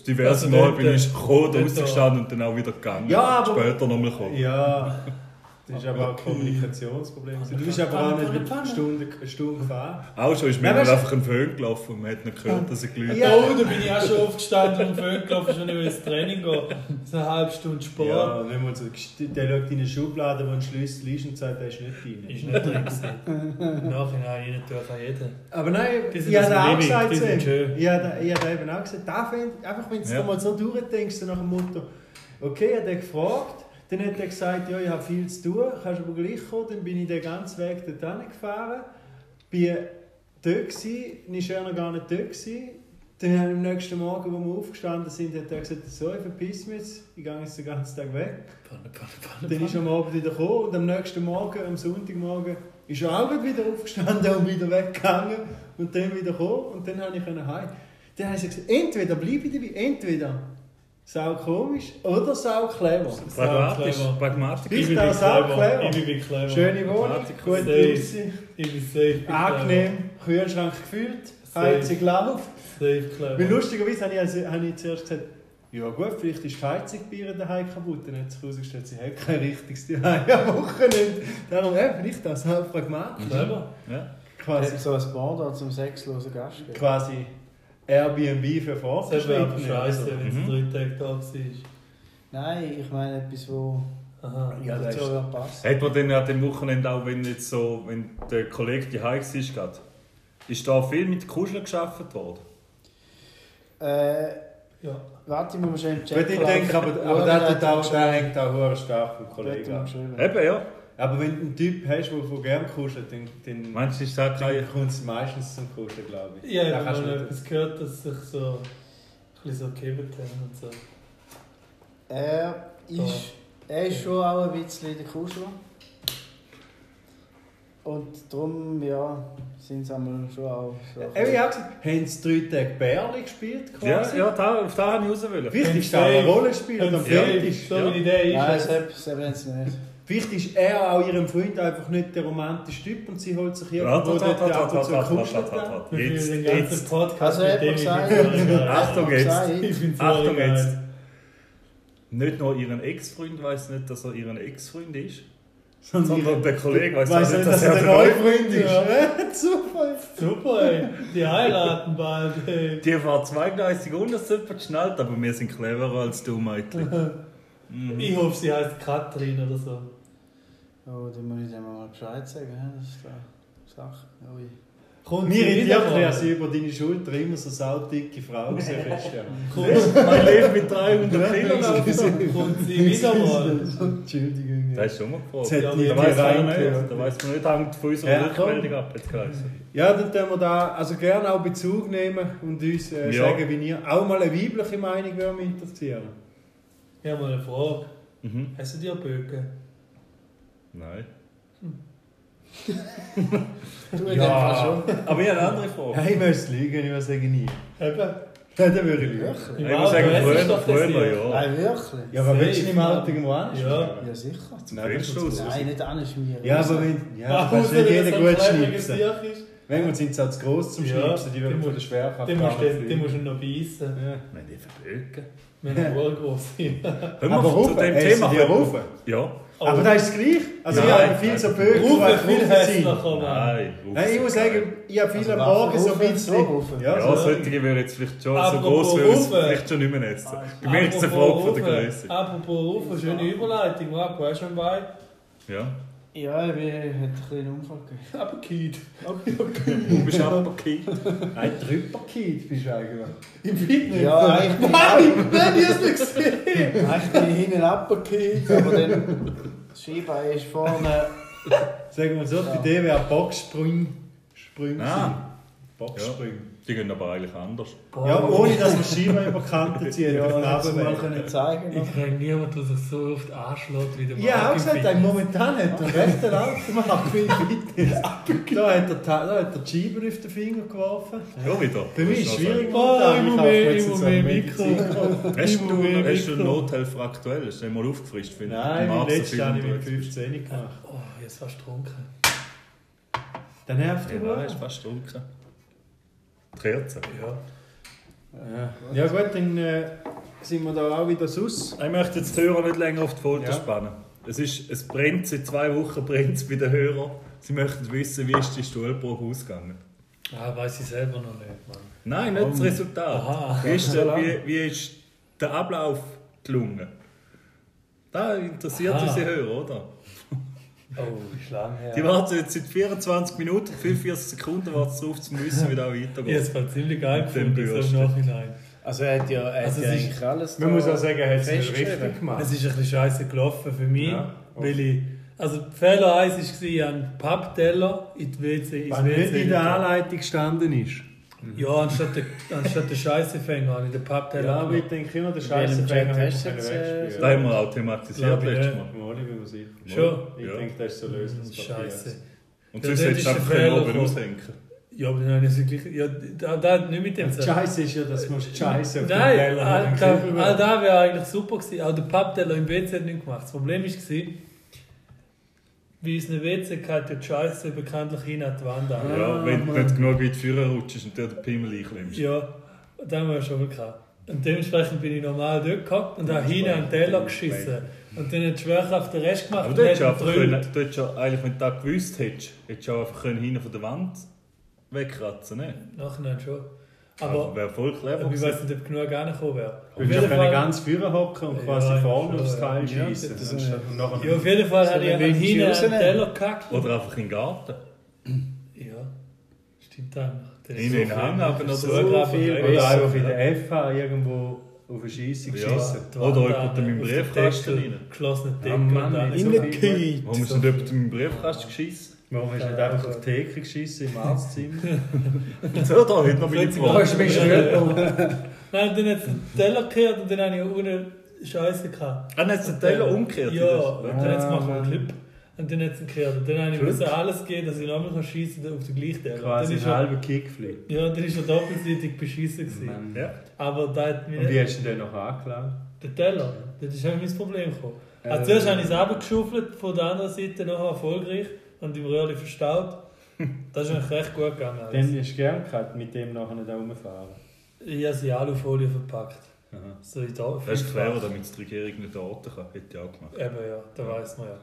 Diverse Also Mal bin ich äh, gekommen, rausgestanden und dann auch wieder gegangen. Ja, aber- Später nochmal gekommen. ja, Das ist aber auch ein Kommunikationsproblem. gewesen. Du bist aber auch nicht eine Stunde, eine Stunde gefahren. Auch schon ist mir Ja, einfach ein Föhn gelaufen und man hat nicht gehört, dass er gelüht Ja. Oh, da bin ich auch schon aufgestanden und Föhn gelaufen, schon über das Training gehen. So eine halbe Stunde Sport. Ja, wenn man so, der schaut in eine Schublade, wo ein Schlüssel ist und sagt, der ist nicht drin. Ist nicht drin. gewesen. Im Nachhinein rein dürfen jeder. Aber nein, sind ich habe auch gesagt, ich habe ich eben auch gesagt, da find, einfach wenn du Ja. ja. mal so durchdenkst, so nach dem Motto, okay, hat er gefragt, dann hat er gesagt, ja, ich habe viel zu tun, kannst aber gleich kommen, dann bin ich den ganzen Weg dorthin gefahren, bin dort gewesen, dann war noch gar nicht dort gewesen. Dann haben am nächsten Morgen, als wir aufgestanden sind, hat er gesagt, so, ich verpiss mich jetzt, ich gehe jetzt den ganzen Tag weg. Panne, Panne, Panne, Dann ist er am Abend wieder gekommen und am nächsten Morgen, am Sonntagmorgen, ist er auch wieder aufgestanden *laughs* und wieder weggegangen und dann wieder gekommen und dann habe ich heim. Dann habe ich gesagt, entweder bleibe ich dabei, entweder sau komisch oder sau clever. Pragmatisch. Pragmatisch. Ich bin bin sau clever. clever. Ich bin clever. Schöne Wohnung, gute. Aussicht, Ich bin safe. angenehm, Kühlschrank gefüllt. Heizung läuft. Safe clever. Weil lustigerweise habe ich, also, habe ich zuerst gesagt, ja gut, vielleicht ist die Heizung bei ihr daheim kaputt. Dann hat sich herausgestellt, sie hat kein richtiges daheim am Wochenende. Darum, ja, vielleicht das halt pragmatisch. Clever. Ja. Quasi, Hat so ein Bar zum sexlosen Gast quasi Airbnb für Das wäre aber Fortgeschrittene. scheiße, wenn es Mhm. drei Tage da war. Nein, ich meine etwas, wo Aha. Ja, das ist- ja passt. Hat man denn an dem Wochenende auch, wenn jetzt so, wenn der Kollege die war, gerade, ist da viel mit Kuscheln geschafft worden? Äh, Ja. warte, ich muss schnell Gut, Chat ich denke, aber, aber hat tut auch, geschrieben. der hängt auch sehr stark vom Kollegen ab. geschrieben. Eben, ja. Aber wenn du einen Typ hast, der von gern kuschelt, dann, dann, Meinst du, das kein... dann kommt es meistens zum Kuscheln, glaube ich. Ja, ich habe mal etwas gehört, dass sich so ein bisschen so gegeben haben und so. Er ist, er ist schon auch ein bisschen der Kuschler. Und darum, ja, sind es einmal schon auch so. Eben, ich habe gesagt, haben sie drei Tage Bärli gespielt? Ja, Quasi? ja da, auf da habe ich raus wollen. Vielleicht ist er ein Rollenspieler, Und der Ja. Fetisch. So wie die Idee Nein, ist. selbst haben sie nicht. Vielleicht ist er auch ihrem Freund einfach nicht der romantische Typ und sie holt sich irgendwo warte, dort warte, ab und warte, zu Jetzt, jetzt. Podcast Also, hat er Ich gesagt. Achtung jetzt. Es Achtung jetzt. Nicht nur ihren Ex-Freund weiß nicht, dass er ihren Ex-Freund ist, sondern der Kollege weiß auch Weiss nicht, nicht, dass dass er er der neue Freund ist. Ja. *laughs* Super. Super, ey. Die heiraten bald, ey. Die war zweigleisig und das super geschnallt, aber wir sind cleverer als du, Mädchen. *laughs* Mhm. Ich hoffe, sie heißt Katrin oder so. Oh, dann muss ich dem mal Bescheid sagen. Das ist eine Sache. Ui. Kommt Mir sie irritiert, mal? sie über deine Schulter immer so saudicke Frau gesehen *laughs* Man lebt mit 300 Kilo. kommt sie wieder mal? Entschuldigung. Das ist schon mal gefragt. Die Da weiß man reingehört. nicht, da weiß man nicht, hängt von unserer Ja, Rückmeldung ab. Ja, dann können wir da also gerne auch Bezug nehmen und uns äh, Ja. sagen, wie ihr auch mal eine weibliche Meinung würde mich interessieren. Ich habe mal eine Frage. Mhm. Hast du dir Böcke? Nein. Du in dem Fall schon. Aber ich habe eine andere Frage. Ja, ich müsste lügen, ich würde sagen nie. Eben. Ja, dann würde ich lügen. Wirklich? Ich muss sagen, früher, früher ja. Nein, wirklich? Ja, aber willst du nicht im Alter irgendwo Ja. anschmieren? Ja, sicher. Nein, das ist Willst du? Nein, nicht anschmieren. Ja, aber wenn... Ja, du kannst außer nicht wenn jeder gut schnipsen. Manchmal sind sie auch zu gross zum Ja, Schnipsen, die die werden von musst- der Schwerkraft Den musst, nicht du, du noch beißen. Ja. Nein, die verbögen. Wenn er wohl groß ist. Hör mal Aber zu dem Thema. rufen? Ja. Aber das ist das gleiche. Also ich Nein, habe viel so Bögen, die viel hässlicher. Nein. Nein, ich muss sagen, ich habe viel Also am Morgen so ein bisschen... Ja, Ja, so. solche würde jetzt vielleicht schon so groß würde es vielleicht schon nicht mehr mir ist es eine Frage von der. Größe. Apropos Rufen, schöne Überleitung. Marco, hast du schon bei? Ja. Ja, ich bin- hat einen kleinen Unfall gegeben. *laughs* Abgekehrt. *laughs* Du bist abgekehrt. Ein Trüpperkid bist du eigentlich. Im Fitness. Ja, eigentlich bin Nein, nein, ich hab's nicht gesehen. Eigentlich bin ich hinten abgekehrt, aber dann das Skibein ist vorne. Sagen wir so, die Idee wäre Boxsprung. Sprung Ah. Boxsprung. Die gehen aber eigentlich anders. Boah. Ja, ohne dass *laughs* wir Schieber über Kanten ziehen. ja, das mal können zeigen. Ich kenne niemanden, der sich so oft anschlägt wie der Mann. Ja, auch gesagt, ey, momentan hat der rechte Man hat viel Fitness. *laughs* da, hat der, da Schieber auf den Finger geworfen. Ja, wieder. Bei mir ist schwierig. Oh, immer mehr, immer Mikro. Hast du, hast du Nothelfer aktuell? Ist dir mal aufgefrischt, Nein, ich. Nein, mein habe ich mit 15 gemacht. Oh, jetzt hast du getrunken. Der nervt ja, du. Ja, ist fast getrunken. 13, ja. Ja, ja gut, dann äh, sind wir da auch wieder sus. Ich möchte jetzt die Hörer nicht länger auf die Folter ja. spannen. Es, ist, es brennt seit zwei Wochen *laughs* brennt bei den Hörern. Sie möchten wissen, wie ist die Stuhlprobe ausgegangen? Ah, weiß ich selber noch nicht, Mann. Nein, nicht oh, das Resultat. Aha, wie, ist der, wie, wie ist der Ablauf gelungen? Da interessiert Aha. unsere Hörer, oder? Oh, ist lang her. Die warten jetzt seit 24 Minuten, 45 Sekunden warten sie drauf, zu wissen, wie da weitergeht. es voll ziemlich geil gefunden, so im Nachhinein. Also er hat ja, er Also hat ja es ist- eigentlich alles Man muss auch sagen, er hat es richtig gemacht. Es ist ein bisschen scheiße gelaufen für mich, Ja, weil ich... Also Fehler 1 war, ich habe einen Pappteller in die WC, ins Was nicht WC in der. Anleitung gestanden ist. Ja, anstatt der, anstatt der Scheißefänger habe ich den Pappteller Ja, aber ich denke immer, der Scheißefänger hätte hast du man jetzt, äh, wegspülen. Da haben wir auch thematisiert Glaube ich, letztes ja. Mal. Mal, ich bin mir sicher. Schon? Ich Ja. denke, das ist so lösungspapier. Scheiße. Und Ja, sonst dort hättest ist du der einfach Fehler oben gekommen. aushängen Ja, aber dann habe ich sie gleich... Ja, da, da hat nicht mit dem Das zu tun. Scheiße ist ja, dass man Scheiße auf den Nein, Teller all, da, einen all da wäre eigentlich super gewesen. Auch der Pappteller im WC hat nichts gemacht. Das Problem war, bei unseren WC geht ja die Scheiße bekanntlich hin an die Wand an. Ja, wenn du nicht genug weit führen rutschst und dir den Pimmel einklemmst. Ja, das haben wir schon mal gehabt. Und dementsprechend bin ich normal dort gehockt und habe hinten an den Teller geschissen. Und dann hat die Schwerkraft den Rest gemacht Aber und du hättest hat einfach können, du hättest ja eigentlich, wenn du das gewusst hättest, hättest du auch einfach können hinten von der Wand wegkratzen ne? Nachhinein schon. Aber Aber wäre voll clever ich weiß nicht, ob genug angekommen wäre. Du würdest können ganz vorne hocken und Ja, quasi ja, vorne aufs ja. Teil Ja, schießen. nachher- Ja, auf jeden Fall habe ich eine an Windschuhe hinten rausnehmen. Teller gekackt. Oder einfach in den Garten. Ja, stimmt eigentlich. Dann In den so Hang aber noch so. Oder einfach in der FH irgendwo auf eine Scheisse Ja. geschissen. Die Oder Wand jemand an, in meinen auf den Briefkasten rein. Geschlossene Ja, Deckel. Mann, und dann in den viel- Warum ist denn jemand in meinen Briefkasten geschissen? Warum hast du nicht einfach auf die Theke geschissen im Arztzimmer? *laughs* So, da hätte noch meine Frage. hast du mich *laughs* Nein, dann hat es den Teller gekehrt und dann habe ich ohne Scheiße gehabt. Ah, dann hat es den Teller umgekehrt. Ja, und dann hat es gemacht Ah, einen Clip. Und dann hat es ihn gekehrt. Und dann habe ich müssen alles geben, dass ich nochmal schießen kann auf den gleichen Teller. Quasi dann ist ein er, halber Kickflip. ja, dann ist er doppelseitig beschissen gewesen. Ja. Aber da hat mich Und wie hast du den noch angelangt? Der Teller, das ist eigentlich mein Problem gekommen. Äh, Also zuerst habe ich es abgeschaufelt, von der anderen Seite nachher erfolgreich und im Röhrli verstaut. Das ist eigentlich recht gut gegangen. alles. Dann hast du gern gehabt, mit dem nachher nicht rumfahren. Ich habe sie in Alufolie verpackt. Aha. So in der Das ist clever, damit es die Regierung nicht orten kann. Hätte ich auch gemacht. Eben ja, da weiß man ja.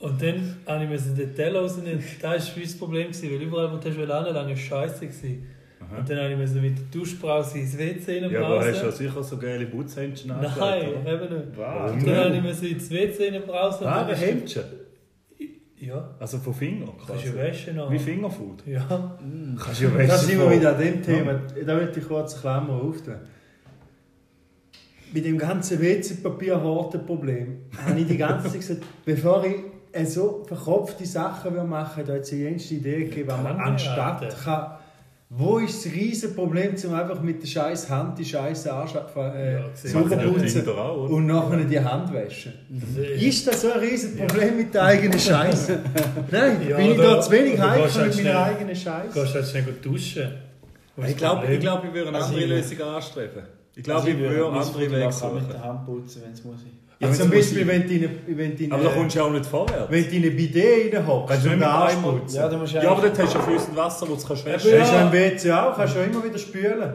Und dann habe ich müssen den Teller rausnehmen. Das war das Problem, weil überall, wo du anlangen ist scheiße. Aha. Und dann habe ich müssen mit der Duschbrause ins WC Ja, aber hast du ja reinbrausen. sicher so geile Putzhändchen Nein, angelegt, oder? eben nicht. Warum Und dann habe ich müssen ins WC reinbrausen. Ah, ein Händchen. Ja, Also von Finger kannst du. Wäsche noch. Wie Fingerfood. Ja. Kannst du ja Da Wäsche sind wir wieder an dem Thema. Da möchte ich kurz eine Klammer auftun. Bei dem ganzen WC-Papier-Horten-Problem *laughs* habe ich die ganze Zeit gesagt, bevor ich äh, so verkopfte Sachen will machen da hat es eine jenste Idee gegeben, was man anstatt werden. kann. Wo ist das riesige Problem, um einfach mit der scheiß Hand die scheiße Arsch äh, Ja, ja und nachher die Hand waschen? Ist- das so ein riesiges Problem mit der eigenen Scheiße? *laughs* Nein, Ja, bin ich da zu wenig halt mit meiner eigenen Scheiße? Gehst halt schnell gut duschen. Ich glaube, ich, glaub, ich würde eine Also andere ich- Lösung anstreben. Ich glaube, Also ich würde mein andere Wege auch suchen. mit der Hand putzen, wenn es muss. Ja, Ja, zum Beispiel, wenn du in Aber da kommst du auch nicht vorwärts. wenn du in eine Bidet reinhockst Kannst du nicht putzen. Ja, Ja, aber dort hast du ja fließend Wasser, wo du kannst Das waschen ist ja im WC auch, kannst du ja immer wieder spülen.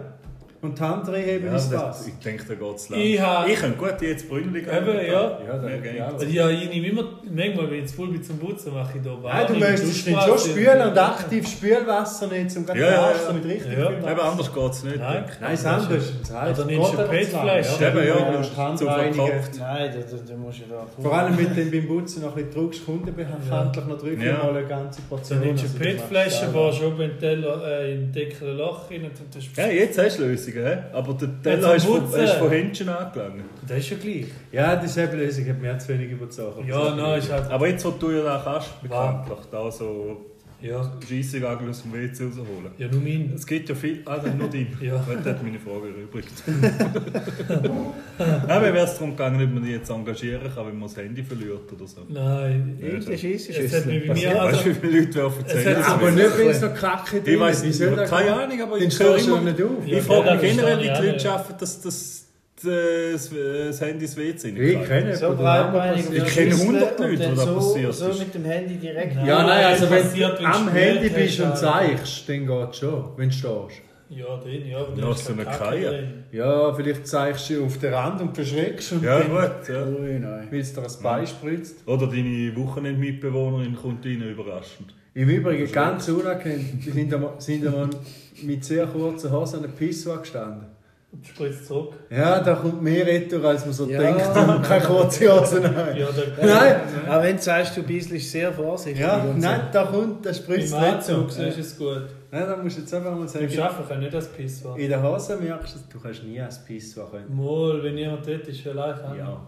Und die Hand reinheben Ja, ins das, ich denke, da geht es lang. Ich ha- ich könnte gut jetzt Brünnli gehen. Eben, ja. ja geht. Also ja, ich nehme immer, manchmal, wenn ich zu voll bin zum Putzen, mache ich da Nein, du möchtest nicht schon spülen und aktiv Spülwasser nicht, um Ja, ja, ja. so mit richtig Ja. Eben, anders geht es nicht. Nein. Nein, das andere ist das heißt, Oder nimmst du eine. PET-Flasche? Ja, eben, ja, Ja, du zu reinigen. verkopft. Nein, da, musst du da... Vor allem mit dem beim Putzen noch ein bisschen drückst, kundenbehandlich noch drücken, Ja. mal eine ganze Portion. Dann nimmst du Also, eine PET-Flasche, baust oben in den äh, Deckel ein Loch rein und das ist Ja, jetzt hast du Lösungen, hä? aber der Teller du von, du von Händchen angelangt. Das ist ja gleich. Ja, die Lösung hat mir zu wenig überzeugt. Ja, nein, ist halt... Aber jetzt, wo du ja da kannst, bekanntlich, da so Ja, Scheissegagel aus dem WC rausholen. ja nur mein. Es gibt ja viel. Ah, dann nur dein. *laughs* Ja. Das hat meine Frage erübrigt. *laughs* Nein, mir wäre es darum gegangen, ob man die jetzt engagieren kann, wenn man das Handy verliert oder so. Nein, Irgendeine Scheisse es hat mich bei mir... Weißt Also, du, wie viele Leute werfen das Es Handy Aber mir? nicht, wenn es noch Kacke drin Ich weiß nicht, keine? Ahnung, aber ich höre immer, nicht auf. Ja, ich frage mich generell, wie die Leute schaffen, dass das, das, das Handy ins WC nicht Ich kenne So Ich kenne Schüssel 100 und Leute, dann das so, passiert so ist. mit dem Handy direkt... Nein. Ja, nein, also wenn passiert, du wenn du am Handy hast, bist und Alter. zeigst, dann geht es schon, wenn du stehst. Ja, den, ja, ist so kein eine Kacke. Ja, vielleicht zeigst du auf den Rand und verschreckst und Ja, dann gut. Ja. Ui, nein. willst du dir ein Bein spritzt. Oder deine Wochenendmitbewohnerin kommt rein, überraschend. Im Übrigen ganz unerkannt, die sind einmal, mit sehr kurzen Hosen an der Pissoir gestanden. Und spritzt zurück. Ja, da kommt mehr retour, als man so Ja. denkt, *laughs* man keine kurze Hosen hat. Ja, der, Nein, Aber wenn du sagst, du bist sehr vorsichtig. ja, und so. nein, da kommt, da spritzt Im retour. Anzug ist es gut. Nein, da musst du jetzt einfach mal Im sagen, Arbeiten kann nicht das Piss war. in der Hose merkst du, du kannst nie als Pissoir können. Mal, wenn jemand dort ist, vielleicht auch. Ja. *laughs*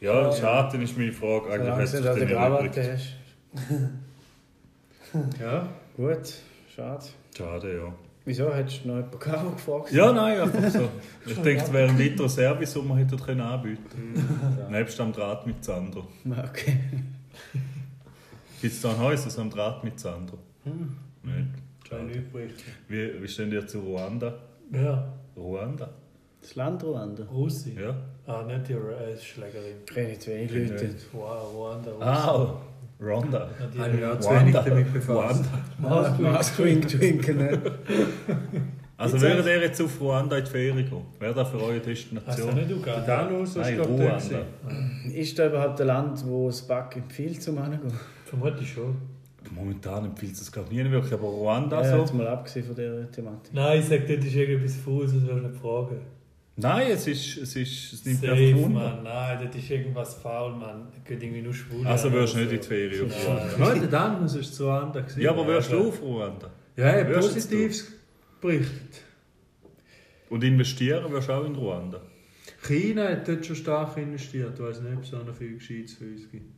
Ja, schade, ist meine Frage. Eigentlich Solange hat du nicht Krawatte erübrigt. hast. *laughs* Ja. Gut, schade. Schade, ja. Wieso? Hättest du noch jemanden gehabt, gefragt Ja, nein, einfach so. *laughs* Ich denke, es wäre ein weiterer Service, den wir hätten können anbieten können. Nebst am Draht mit Sandro. Okay. *laughs* Gibt es da ein Haus am Draht mit Sandro? Nicht? Schon Schade. übrig. Wie, wie stehen ihr zu Ruanda? Ja, Ruanda? Das Land Ruanda. Russi. Ja. Ah, nicht die äh, Schlägerin. Ich kenne zu wenig Leute. Wow, Ruanda, Russi. Ah, Rwanda. Ja, die- Habe ich auch zu wenig damit befasst. Ruanda. Mask Wink Twinken. ne? Also würdet ihr jetzt auf Ruanda in die Ferien gehen? Wäre das für eure Hast du Destination? nicht Uganda? Danus ist Nein, Ruanda. Ist da überhaupt ein Land, wo es Back empfiehlt zum Hingehen? Vermutlich schon. Momentan empfiehlt es glaube ich nie wirklich, aber Ruanda Ja, jetzt so? mal abgesehen von dieser Thematik. Nein, ich sage, dort ist irgendetwas faul, das wirst du nicht fragen. Nein, es ist, es ist, es nimmt mich Safe, auf Wunder. Mann. Nein, dort ist irgendwas faul, Mann. Geht irgendwie nur schwul. Also würdest du nicht in die Ferien auf Nein. Ruanda? Nein, der Danus ist zu Ruanda. gewesen. Ja, aber wirst Ja, du auf Ruanda? Ja, Wirst du Positives berichtet. Und investieren wirst du auch in Ruanda? China hat dort schon stark investiert. Ich weiß nicht, ob es noch viel Gescheites für uns gibt.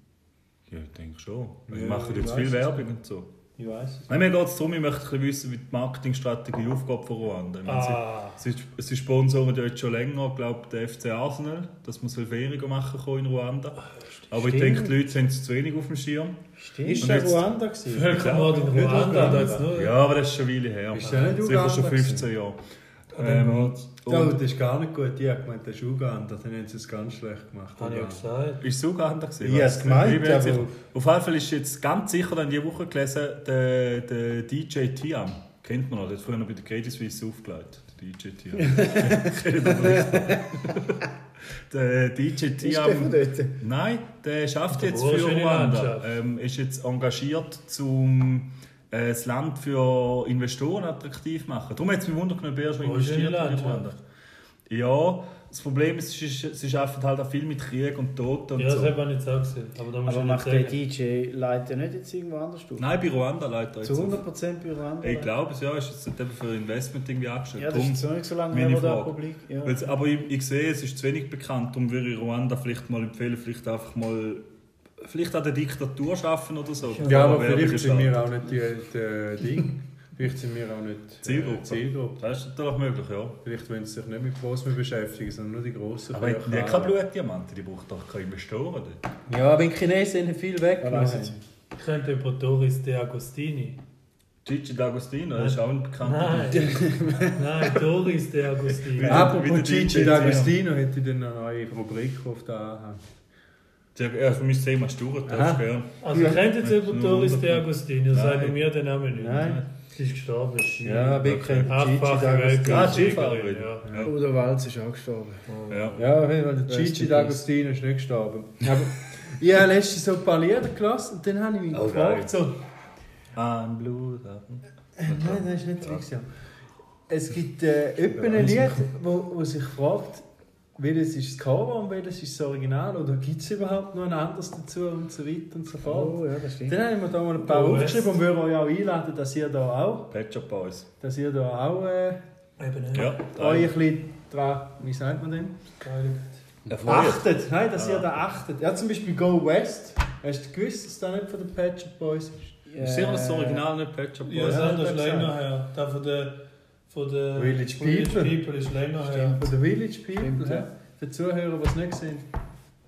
Ja, ich denke schon. Die Ja, machen jetzt viel es Werbung und so. Ich weiß es. Nein, mir geht es darum, ich möchte wissen, wie die Marketingstrategie aufgeht von Ruanda. Ich meine, Ah, sie, sie, sie sponsoren ja jetzt schon länger, glaube ich, den FC Arsenal, dass man so Ferien machen kann in Ruanda. Aber ich denke, die Leute haben es zu wenig auf dem Schirm. Stimmt. Ist Und der jetzt- Ruanda gewesen? Völkermord in Ruanda. Ja, aber das ist schon eine Weile her. Ist der nicht Sicher Uganda schon gewesen? 15 Jahre. Ähm, geht's. Oh, und das ist gar nicht gut. Die hat gemeint, das ist Uganda. Dann haben sie es ganz schlecht gemacht. Habe ich ja Uganda. gesagt. ist es Uganda gewesen? Ich habe es gemeint, Ich nicht aber- sicher. Auf jeden Fall ist jetzt ganz sicher dann diese Woche gelesen, der, der DJ Tiam. Kennt man noch, der hat früher noch bei der Credit Suisse aufgelegt. Der DJ Tiam. *laughs* Kennt vielleicht noch? der DJ Ist der Tiam. von dort? Nein, der schafft jetzt für die. Landschaft. Ähm, ist jetzt engagiert, um äh, das Land für Investoren attraktiv machen. Darum hat es mich wundert, ob er schon investiert hat in Landschaft. Ruanda. Ja, das Problem ist, sie, arbeiten halt auch viel mit Krieg und Toten und Ja, das so. hat man jetzt auch gesehen. Aber da Aber ich macht der. DJ Leiter nicht jetzt irgendwo anders auf? Nein, bei Ruanda leider jetzt. Zu auf. 100% bei Ruanda? Ich glaube es, ja, ist jetzt eben für Investment irgendwie angestellt. Ja, das ist Darum- jetzt noch nicht so lange her, Frage. Publik... Ja. Aber ich, ich sehe, es ist zu wenig bekannt, darum würde ich Ruanda vielleicht mal empfehlen, vielleicht einfach mal vielleicht an der Diktatur schaffen oder so. Ja, aber vielleicht sind wir auch nicht die, die Ding. Vielleicht sind wir auch nicht Zielgruppe. Äh, Zielgruppe. Das ist natürlich möglich, ja. Vielleicht wollen sie sich nicht mit mehr beschäftigen, sondern nur die grossen. Aber die hat keine haben. Blutdiamanten, die braucht doch keine Investoren. dort. Ja, wenn die Chinesen haben viel weg. Ich könnte über Doris De Agostini. Gigi D'Agostino, das ist auch ein bekannter. Nein, nein, Doris De Agostini. Apropos Gigi D'Agostino hätte ich dann eine neue Rubrik auf der Anhang. Ja, ja, für mich Thema Stur, das Aha. ist gern. Also, ihr kennt jetzt über Nur Doris De Nein. sagt mir den Namen nicht. Nein. Sie ist gestorben. Ja, D'Agostino. Ah, Skifahrerin. ja. Ja. Udo Walz ist auch gestorben. Ja. Ja, auf jeden Fall, der Gigi in D'Agostino ist nicht gestorben. Aber ich habe letztens so ein paar Lieder gelassen und dann habe ich mich Oh, gefragt, so, Ein Blut. Nein, das ist nicht Fiction. Es gibt äh, etwa ein Lied, wo, wo sich fragt, welches ist das Cover und welches ist das Original oder gibt es überhaupt noch ein anderes dazu und so weiter und so fort. Oh, ja, das stimmt. Dann habe ich mir da mal ein paar Oh, aufgeschrieben und würde euch auch einladen, dass ihr da auch, Pet Shop Boys. dass ihr da auch äh, Eben nicht. Ja, euch ein bisschen dran, wie sagt man denn? Erfreut. Achtet, nein, dass ihr da achtet. Ja, zum Beispiel Go West. Hast du gewusst, dass das nicht von den Pet Shop Boys ist? Ist sicher das Original nicht Shop Ja, Boys? das Ja, andere ist das länger her. Der von der, von der Village Village People. People ist länger her. Von den Village People. Stimmt, ja. ja. Für die Zuhörer, die es nicht sehen.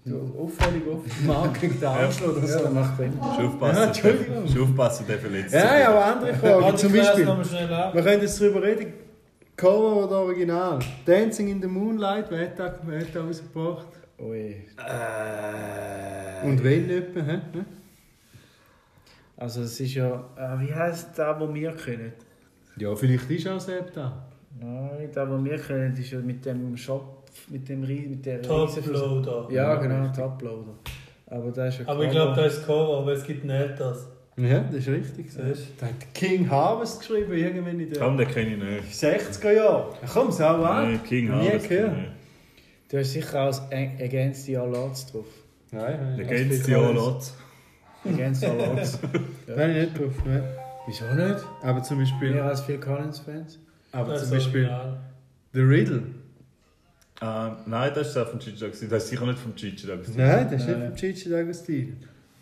Du auffällig oft Mark gegen den Arschloch oder Ja, so. das macht Sinn. Schon Ja, aufpassen. Entschuldigung. Schon aufpassen, der verletzt. Ja, ja, aber andere Fragen. Warte, Zum Beispiel, wir können jetzt darüber reden, Cover oder Original. Dancing in the Moonlight, wer hat da, wer hat da rausgebracht? Ui. Und wenn etwa, hä? Also es ist ja... Äh, wie heisst der, wo wir können? Ja, vielleicht ist auch Sepp da. Nein, das, was wir kennen, ist ja mit dem Shop, mit dem Rie- mit der Toploader. Ja, genau, Toploader. Aber das ist ja Aber ich glaube, das ist das Cover, aber es gibt nicht das. Ja, das ist richtig. So. Da hat King Harvest geschrieben, irgendwann in den Komm, den kenne ich nicht. 60er Jahren. Ja, komm, sau an. Nein, King Nie Harvest. gehört. Du hast sicher auch Against the All Odds drauf. Nein, Der nein. kennt die auch lot. Against all Odds. Bin *laughs* ich nicht drauf. Ne? Wieso nicht? Aber zum Beispiel, Mehr als viele Collins-Fans. aber Das zum Beispiel Original. The Riddle. Ah, nein, das ist auch von Gigi D'Agostino. Das ist sicher nicht von Gigi D'Agostino. Nein, das ist nicht von Gigi D'Agostino.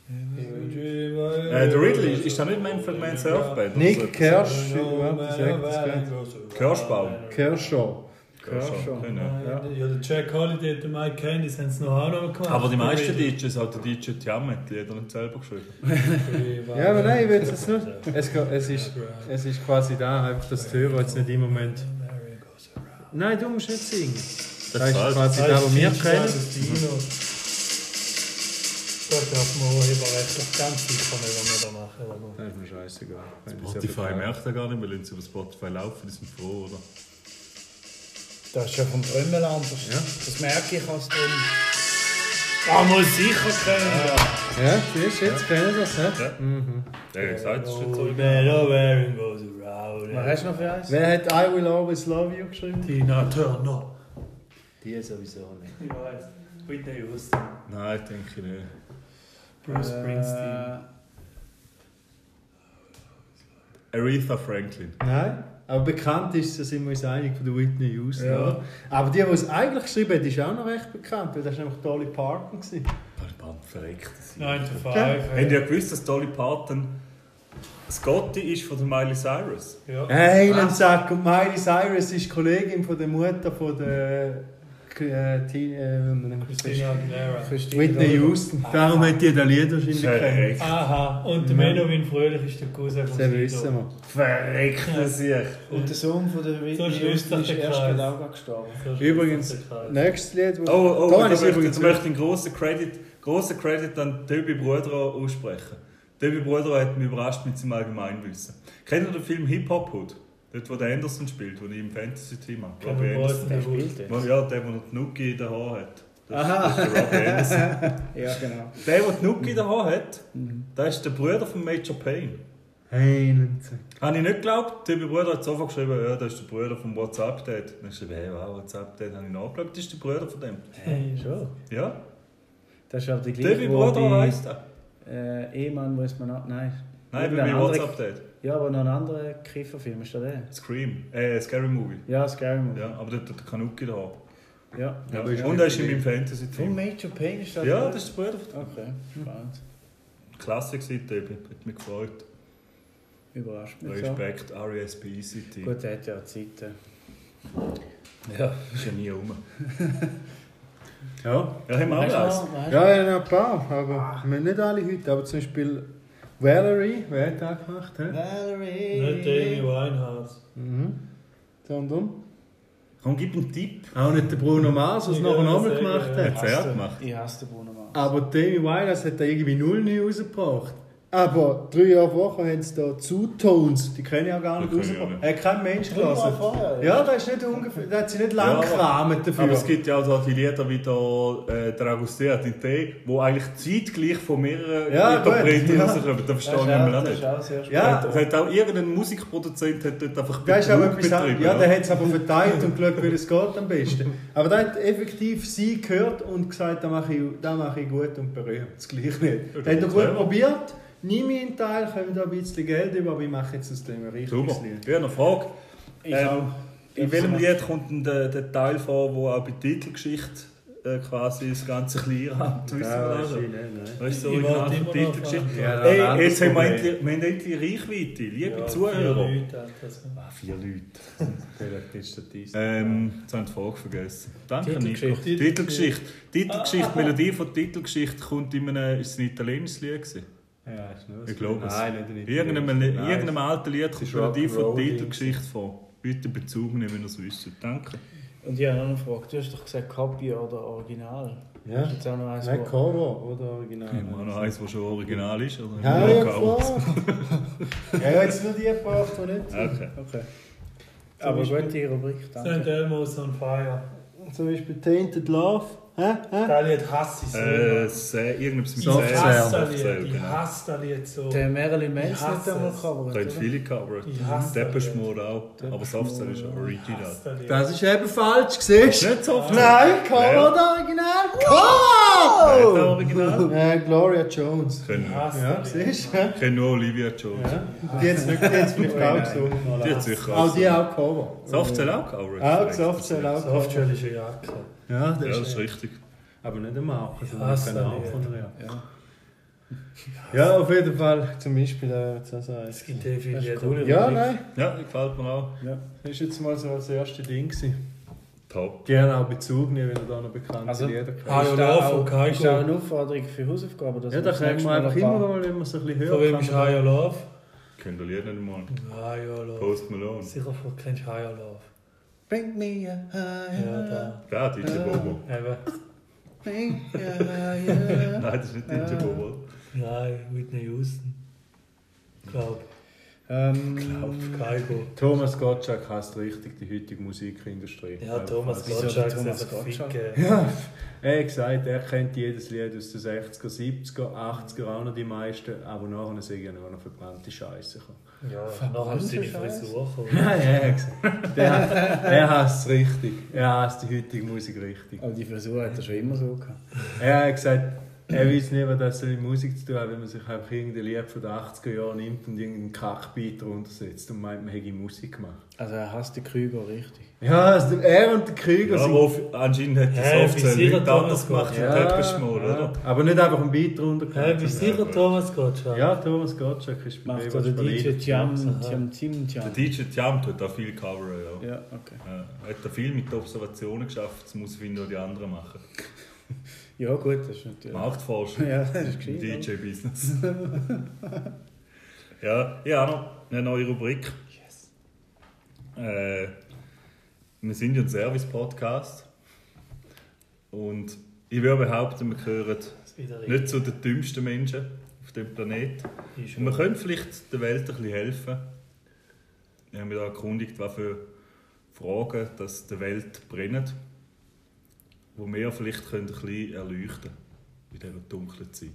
Äh, der Ridley, ist, ist das nicht Manfred Mann Surfband? Nick Kersch, gleich. Kirschbaum. Kershaw. Kershaw. Können, ja. Ja, der Jack Holiday und der Mike Candice haben es noch auch noch gemacht. Aber die meisten DJs hat der DJ Tiamat, die hat er nicht selber geschrieben. *laughs* Ja, aber nein, ich will es nicht. Es, es, ist, es ist quasi da, einfach das zu hören, jetzt nicht im Moment. Nein, du musst nicht singen. Das ist falsch. quasi da, wo wir kennen. Das darf man urheberrechtlich ganz sicher nicht, was wir da machen. Das ist mir scheißegal. Das Spotify merkt ja gar nicht, weil wenn sie über Spotify laufen, die sind froh, oder? Das ist ja vom Trömmel anders. Ja. Das merke ich als drum. Ah, muss sicher kennen. kann. Ja, siehst du, jetzt kennen das, hä? Ja. Mhm. Der hat gesagt, das ist nicht so. Better wearing goes around. Was hast du noch für eins? Wer hat I Will Always Love You geschrieben? Tina Turner. Die sowieso nicht. Ich weiß. Whitney Houston. Nein, denke ich nicht. Bruce Springsteen. Aretha Franklin. Nein, aber bekannt ist, da sind wir uns einig, von der Whitney Houston. Ja. Aber die, die es eigentlich geschrieben hat, ist auch noch recht bekannt, weil das war nämlich Dolly Parton. gewesen. Dolly Parton verreckt. das. 9 to 5. Habt ihr gewusst, dass Dolly Parton Scotty ist von der Miley Cyrus? Ja. Hey, dann sag, und Miley Cyrus ist Kollegin von der Mutter von der Christina Aguilera. Whitney. Houston. Darum hat die das Lied wahrscheinlich kennt. Aha, und der Menowin Fröhlich ist der Cousin von Das Sido. wissen wir. Verreckt, das ich. Und der Sohn von der Whitney Houston sich ist der erst auch gerade gestorben. Übrigens, nächstes Lied, Oh, oh, da ich möchte, übrigens ich möchte einen grossen Credit, grossen Credit an Tobi Bruder aussprechen. Tobi Bruder hat mich überrascht mit seinem Allgemeinwissen. Kennt ihr den Film Hip Hop Hood? Dort, wo der Anderson spielt, wo ich im Fantasy-Team habe. Wir Anderson. Der nicht. spielt Wo- jetzt. Ja, der, der noch die Nuki in den Haaren hat. Das, Aha. das ist der Robbie Anderson. *laughs* Ja, genau. Der, der die Nuki in den Haaren hat, das ist der Bruder von Major Payne. Hey. Habe ich nicht geglaubt. Tobi Bruder hat sofort geschrieben, ja, das ist der Bruder vom WhatsApp-Date. Dann habe ich geschrieben, hey, wow, WhatsApp-Date habe ich nachgeschaut, das ist der Bruder von dem. Hey, schon. Ja, Das ist aber die gleiche, wo Bruder heisst er. äh, Ehemann, wo es man noch... Nein. Nein, bei mir WhatsApp-Date. Ja, aber noch ein anderer Kifferfilm, ist da der? Scream, äh, Scary Movie. Ja, Scary Movie. Ja, aber dort hat der Kanuki da. Ja. Ja. Und er ist in meinem Von Fantasy-Team. Major Payne ist das Ja, der? das ist der Bruder Okay, spannend. Tobi. Hat mich gefreut. Überrascht mich so. Respekt, R.E.S.P.E.C.T. Gut, er hat ja Zeiten. Ja, ist ja nie rum. Ja. Ja, haben wir auch Ja, ja, ein paar, aber wir haben nicht alle heute. Aber zum Beispiel Valerie, wer hat das gemacht? He? Valerie. Nicht Amy Winehouse. Mhm. Sondern Komm, gib einen Tipp. auch nicht der Bruno Mars, was nachher nochmal sagen, gemacht ja. hat. Er gemacht? Ich hasse den Bruno Mars. Aber Demi Winehouse hat da irgendwie null neu rausgebracht. Aber drei Jahre vorher haben sie da Two-Tones, die können ja gar nicht nicht. Hat kein Mensch gelassen. vorher, ja. Ja, das ist nicht ungefähr, da hat sie nicht lang Ja, aber- gekramt dafür. Aber es gibt ja auch so die Lieder wie der, äh, der Agustin Dinte, die eigentlich zeitgleich von mehreren Ja, Interpreten ja. rauskommen. Da Das verstehe ich einmal auch, auch das ist nicht. auch. Ja, Es hat auch irgendein Musikproduzent hat dort einfach Das ist Betrug etwas betrieben, Ja, der hat es aber verteilt und geschaut, wie es geht am besten. Aber da hat effektiv sie gehört und gesagt, da mache ich, da mache ich gut und berühmt. Das gleiche nicht. Der hat er gut probiert, nimm einen Teil, kommen da ein bisschen Geld über, aber ich mache jetzt aus dem ein richtiges Super. Lied. Ja, eine Frage. Ich Ähm, auch. In welchem Lied kommt denn der, der Teil vor, wo auch bei Titelgeschichte äh, quasi das ganze Kleine hat? Wissen wir Ja, das? nicht, nein. Weißt du, Ich so warte original von Titelgeschichte? Ja, Ey, jetzt haben wir endlich, wir haben endlich Reichweite, liebe Ja, Zuhörer. vier Leute hat das. Ah, vier Leute. *laughs* Vielleicht ist das dies. Ähm, jetzt haben wir die Frage vergessen. Danke, Nico. Titelgeschichte. Titelgeschichte. Titelgeschichte, die Melodie von Titelgeschichte kommt in einem, ist es ein italienisches Lied gewesen? Ja, ist nur Ich glaube es. Nein, nicht In irgendeinem, in Nein. irgendeinem alten Lied kommt ist die von Rock'n'Roll Titelgeschichte vor. Bitte Bezug nehmen, wenn ihr es wisst. Danke. Und ich habe noch eine Frage. Du hast doch gesagt Copy oder Original. Ja. Ist jetzt auch noch eins, Nein, wo- Cover oder Original? Immer noch eins, das schon original ist. Oder Ja, ich. Ja, ich habe jetzt nur die gebracht, die nicht. Okay. Okay. Aber gut, die Rubrik, St. Elmo's on Fire. Zum Beispiel Tainted Love. Hä? Lied hasse ich so. Äh, sehr, irgendetwas mit Soft Soft Lied. Ich genau. hasse das Lied so. Der Marilyn Ich Manson hat hasse einmal es. gecovert, Da oder? viele covered. Ich hasse Depeche das. Mode auch. Aber Softcell ist original. das ist eben falsch, siehst du? Nicht? Nein, Cover oder Original? Cover! Der Original? *laughs* Äh, Gloria Jones. Können Ich hasse Ja, siehst du? können nur Olivia Jones. Ja. Die hat nicht die hat's *laughs* vielleicht auch gesungen. Die hat sicher Auch die auch Cover. Auch covered. Auch Softcell auch Cover. Softshell ist eine Jacke. Ja, Ja, das das ist ist richtig. Aber nicht eine Marke, sondern hasse eine Art das von einer Jacke. Ja, auf jeden Fall. Zum Beispiel äh, das also Es gibt eh viele Das ist cool. Ja, nein. Ja, gefällt mir auch. Das ist jetzt mal so das erste Ding gewesen. Top. Gerne auch Bezug nehmen, wenn ihr da noch bekannte Also, kennt. Ah, ja, Ist Love auch- von. Ist da eine Aufforderung für Hausaufgaben? dass Ja, da das nächste wir einfach immer mal, wenn man so ein bisschen hört. Von wem ist Higher Love? Kennt ihr Lied nicht mal? Higher Love. Post Malone. Sicher kennst du Higher Love. Bring me a Ja, higher. da. Ja, DJ Bobo. Eben. Bring me a higher. *laughs* Nein, das ist nicht DJ Bobo. Nein, Whitney Houston. Glaub. Ähm, Glaub, Kaigo. Thomas Gottschalk hasst richtig die heutige Musikindustrie. Ja, Thomas Wieso Gottschalk der Thomas ist einfach Gottschalk? Ficke. *laughs* Ja, er hat gesagt, er kennt jedes Lied aus den 60er, 70er, 80er, auch noch die meisten, aber nachher ich nur noch verbrannte Scheiße. Ja, nachher ist seine Frisur er hat gesagt, der, er hasst es richtig. Er hasst die heutige Musik richtig. aber die Frisur hat er schon immer so gehabt. Er hat gesagt, er weiß nicht, was das so mit Musik zu tun hat, wenn man sich einfach irgendein Lied von den 80er Jahren nimmt und irgendeinen Kackbeat drunter setzt und meint, man hätte Musik gemacht. Also er hasst die Krüger richtig. Ja, also er und der Krüger Ja, sind... aber auf- anscheinend hat der wie Softcell sicher Thomas anderes gemacht Gottschalk? als Depeche Mode, oder? Aber nicht einfach einen Beat drunter Hä, bist du sicher Thomas Gottschalk? Ja, Thomas Gottschalk ist bei Macht Bebas er den DJ. Jam, Aha. Jam, Tim Der Jam. DJ Jam tut auch viel covern, ja. Ja, okay. Ja, hat da viel mit Observationen geschafft, das muss finden, was die anderen machen. *laughs* Ja gut, das ist natürlich... Marktforschung *laughs* Ja, das ist gescheit. DJ-Business. *laughs* ja, ich habe noch eine neue Rubrik. Äh, wir sind ja ein Service-Podcast. Und ich würde behaupten, wir gehören nicht zu den dümmsten Menschen auf dem Planeten. Und wir können vielleicht der Welt ein bisschen helfen. Ich habe mich da erkundigt, was für Fragen das der Welt brennen, wo wir vielleicht können ein bisschen erleuchten in dieser dunklen Zeit.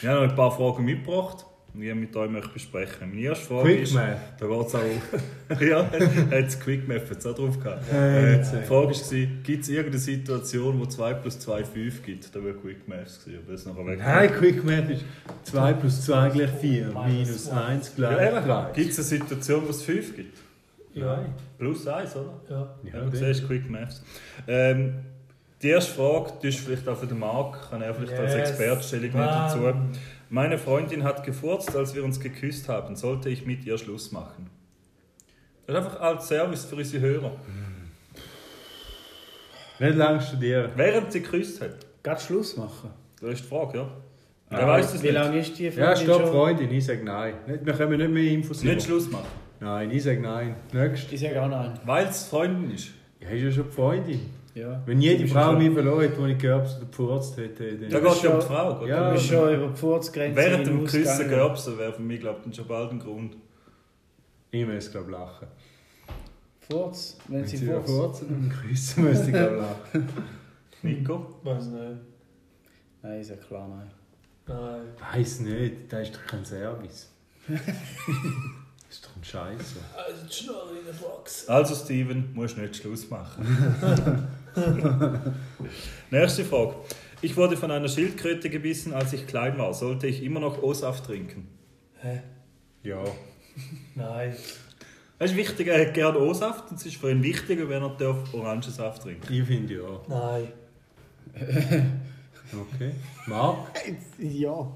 Ich habe noch ein paar Fragen mitgebracht und ich mit euch möchte besprechen. Meine erste Frage ist, Quickmath. da geht es auch... *laughs* ja, hat es Quick Math jetzt auch drauf gehabt. Äh, die Frage war, gibt es irgendeine Situation, wo 2 plus 2 5 gibt? Da wäre Quick Math gewesen, aber das ist nachher weg. Nein, Quick Math ist 2 plus 2 gleich 4, minus 1 gleich 3. Gibt es eine Situation, wo es 5 gibt? Ja, Plus 1, oder? ja. Ja, du siehst Quick Maths. Ähm, die erste Frage, die ist vielleicht auch für den Marc, kann er vielleicht als Yes. Experte Stellung dazu. Meine Freundin hat gefurzt, als wir uns geküsst haben. Sollte ich mit ihr Schluss machen? Das ist einfach als Service für unsere Hörer. Nicht lange studieren. Während sie geküsst hat. Geht Schluss machen? Das ist die Frage, ja. Ah, Wer weiß das Wie nicht? lange ist die Ja, Freundin stopp, schon? Freundin, ich sage nein. Nicht- Wir können nicht mehr Infos Nicht über. Schluss machen. Nein, ich sage nein. Nächst. Ich sage auch nein. Weil es Freundin ist. Ja, ist ja schon die Freundin. Ja. Wenn jede Frau mich verloren hat, die ich gerbst oder gefurzt hätte, Da dann... geht es ja um schon- die Frage, oder? Ja, Du bist schon über die Furzgrenze Während dem. Küssen gerbsen wäre für mich, glaube ich, schon bald ein Grund. Ich muss, glaube ich, lachen. Furz, wenn, Wenn sie sie da furzen und küssen, müsste ich, glaube ich, lachen. *laughs* Nico? Weiß nicht. Nein, ist ja klar, nein. Nein. Weiß nicht, das ist doch kein Service. das *laughs* ist doch ein Scheiße. Also, Box. Also, Steven, musst nicht Schluss machen. *laughs* *laughs* Nächste Frage. Ich wurde von einer Schildkröte gebissen, als ich klein war. Sollte ich immer noch O-Saft trinken? Hä? Ja. *laughs* Nein. Es ist wichtig, er hat gerne O-Saft und es ist für ihn wichtiger, wenn er darf Orangensaft trinken Ich finde ja. Nein. *laughs* Okay. Marc? Ja.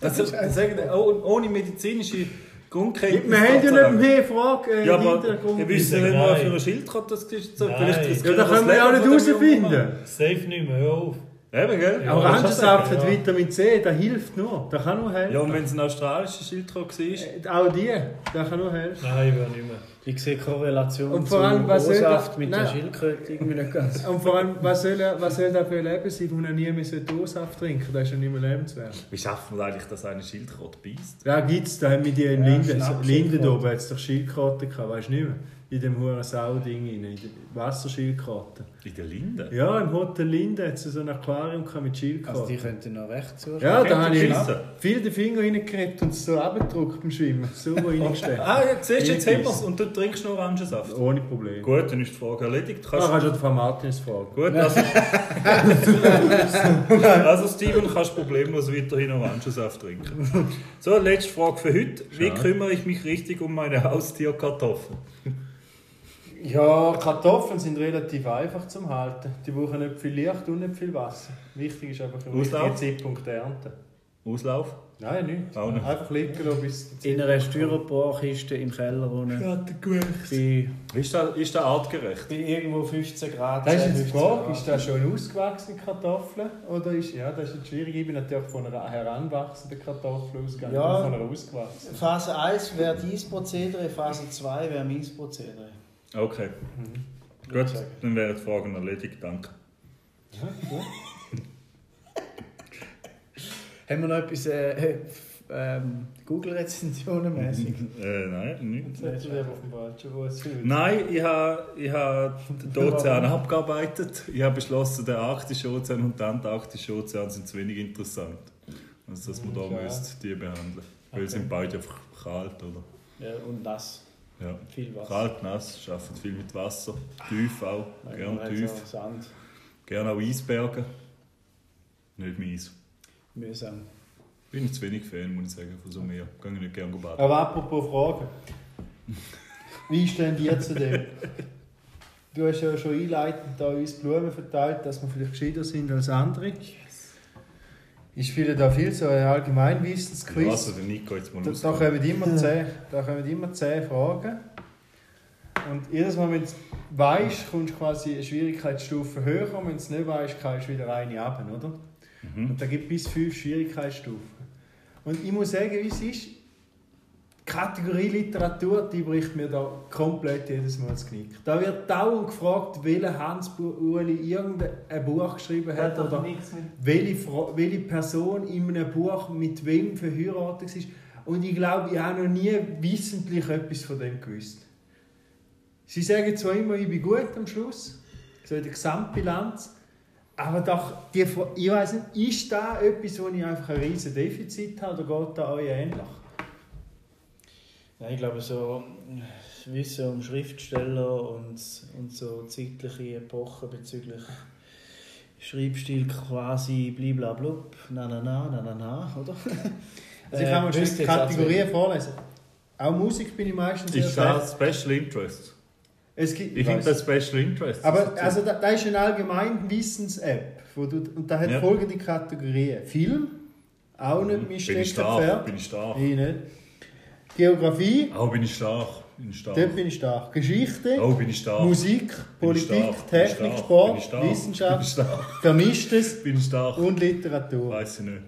Das ist, sagen, oh- ohne medizinische Grundkenntnis. Wir haben ja nicht mehr Fragen äh, Ja, im aber Hintergrund. wir wissen nicht mal, für eine Schildkröte das ist. Vielleicht Ja, riskieren Ja, da können wir das ja auch nicht herausfinden. Safe nicht mehr, hör auf. Eben, gell? Ja, Orangensaft ja. hat Vitamin C, das hilft nur. Das kann nur helfen. Ja, und wenn es ein australischer Schildkröte war? Äh, Auch die, das kann nur helfen. Nein, ich will nicht mehr. Ich sehe Korrelation Und vor allem, zum was soll das- mit Nein. der Schildkröte irgendwie nicht ganz. Und vor allem, was soll, er, was soll das für ein Leben sein, wo er nie mehr O-Saft trinken Das ist ja nicht mehr lebenswert. Wie schafft man eigentlich, dass eine Schildkröte beißt? Ja, gibt's, da haben wir die in Ja, Linden, Schnapp- Linden Schildkröte. oben, hat es doch Schildkröten gehabt, weißt du nicht mehr? In dem hohen Sau-Ding, rein, in der Wasserschildkröten. In der Linde? Ja, im Hotel Linden hat es so ein Aquarium mit Schildkröten. Also die könnten noch recht zuschauen. ja, da habe ich viel den Finger reingekriegt und es so abgedruckt beim Schwimmen. So *laughs* reingestellt. Ah, ja, siehst du, jetzt haben wir es. Und du trinkst noch Orangensaft. Ohne Probleme. Gut, dann ist die Frage erledigt. Kannst kannst du die Frau Martins fragen. Gut, *laughs* also, *laughs* also Steven, kannst problemlos weiterhin Orangensaft trinken. So, letzte Frage für heute. Wie kümmere ich mich richtig um meine Haustierkartoffeln? Ja, Kartoffeln sind relativ einfach zum Halten. Die brauchen nicht viel Licht und nicht viel Wasser. Wichtig ist einfach im Auslauf? richtigen Zeitpunkt ernten. Auslauf? Nein, nicht. Auch nicht. Einfach liegen lassen, bis In einer Styroporkiste im Keller unten. Bei, Ist das, ist das artgerecht? bei irgendwo 15 Grad. Das ist 10, jetzt die 15 Frage, Grad. ist das schon ausgewachsene Kartoffeln? Oder ist, ja, das ist jetzt schwierig. Ich bin natürlich von einer heranwachsenden Kartoffel ausgegangen, Ja. nicht von einer ausgewachsenen. Phase 1 wäre dies Prozedere, Phase 2 wäre mein Prozedere. Okay. Gut, dann wären die Fragen erledigt. Danke. Haben wir noch etwas äh, ähm, Google-Rezensionen mäßig? *laughs* Äh, nein, nicht. Jetzt er auf dem falschen Fuß. Nein, ich habe, ich habe den Ozean abgearbeitet. Ich habe beschlossen, der arktische Ozean und der antarktische Ozean sind zu wenig interessant. Also, dass man da Schade. müsste die behandeln. Weil Okay. sie sind beide einfach kalt, oder? Ja, und nass. Ja. Viel Wasser. Kalt, nass, arbeiten viel mit Wasser. Tief auch, Nein, gerne tief. so Sand. Gerne auch Eisberge. Nicht meins. Mühsam. Bin ich zu wenig Fan, muss ich sagen, von so Meer. Gehe ich nicht gerne baden. Aber apropos Fragen. *laughs* Wie stehen die zu dem? Du hast ja schon einleitend da uns Blumen verteilt, dass wir vielleicht gescheiter sind als andere. Ich spiele da viel so ein Allgemeinwissensquiz. also der Nico jetzt mal Da, da, kommen immer zehn, da kommen immer zehn Fragen. Und jedes Mal, wenn du es weißt, kommst du quasi eine Schwierigkeitsstufe höher. Und wenn du es nicht weißt, kannst du wieder eine runter, oder? Mhm. Und da gibt es bis fünf Schwierigkeitsstufen. Und ich muss sagen, wie es ist, die Kategorie Literatur, die bricht mir da komplett jedes Mal das Knick. Da wird dauernd gefragt, welcher Hans Uli irgendein Buch geschrieben hat oder welche, welche Person in einem Buch mit wem verheiratet ist. Und ich glaube, ich habe noch nie wissentlich etwas von dem gewusst. Sie sagen zwar immer, ich bin gut am Schluss, so in der Gesamtbilanz, aber doch, die, ich weiß nicht, ist da etwas, wo ich einfach ein riesen Defizit habe oder geht da euch ähnlich? Ja, ich glaube, so Wissen um Schriftsteller und, und so zeitliche Epochen bezüglich Schreibstil quasi bliblablub, na na na, na na na, oder? *laughs* Also ich kann mal Äh, Kategorien vorlesen. Auch Musik bin ich meistens schlecht. das Special Interest? Es gibt, Ich finde das Special Interest. Aber Das ist also da, da ist eine allgemeine Wissens-App, wo du und da hat Ja. folgende Kategorien: Film, auch nicht mein bin ich Steckenpferd. stark, bin ich stark. Ich nicht. Geografie, Oh, bin ich stark, bin ich stark. dort bin ich stark. Geschichte, Oh, bin ich stark. Musik, Bin ich Politik, stark, bin ich Technik, stark, Sport, bin ich stark, Bin ich Wissenschaft, stark, Vermischtes *laughs* bin ich stark. und Literatur. Weiß ich nicht.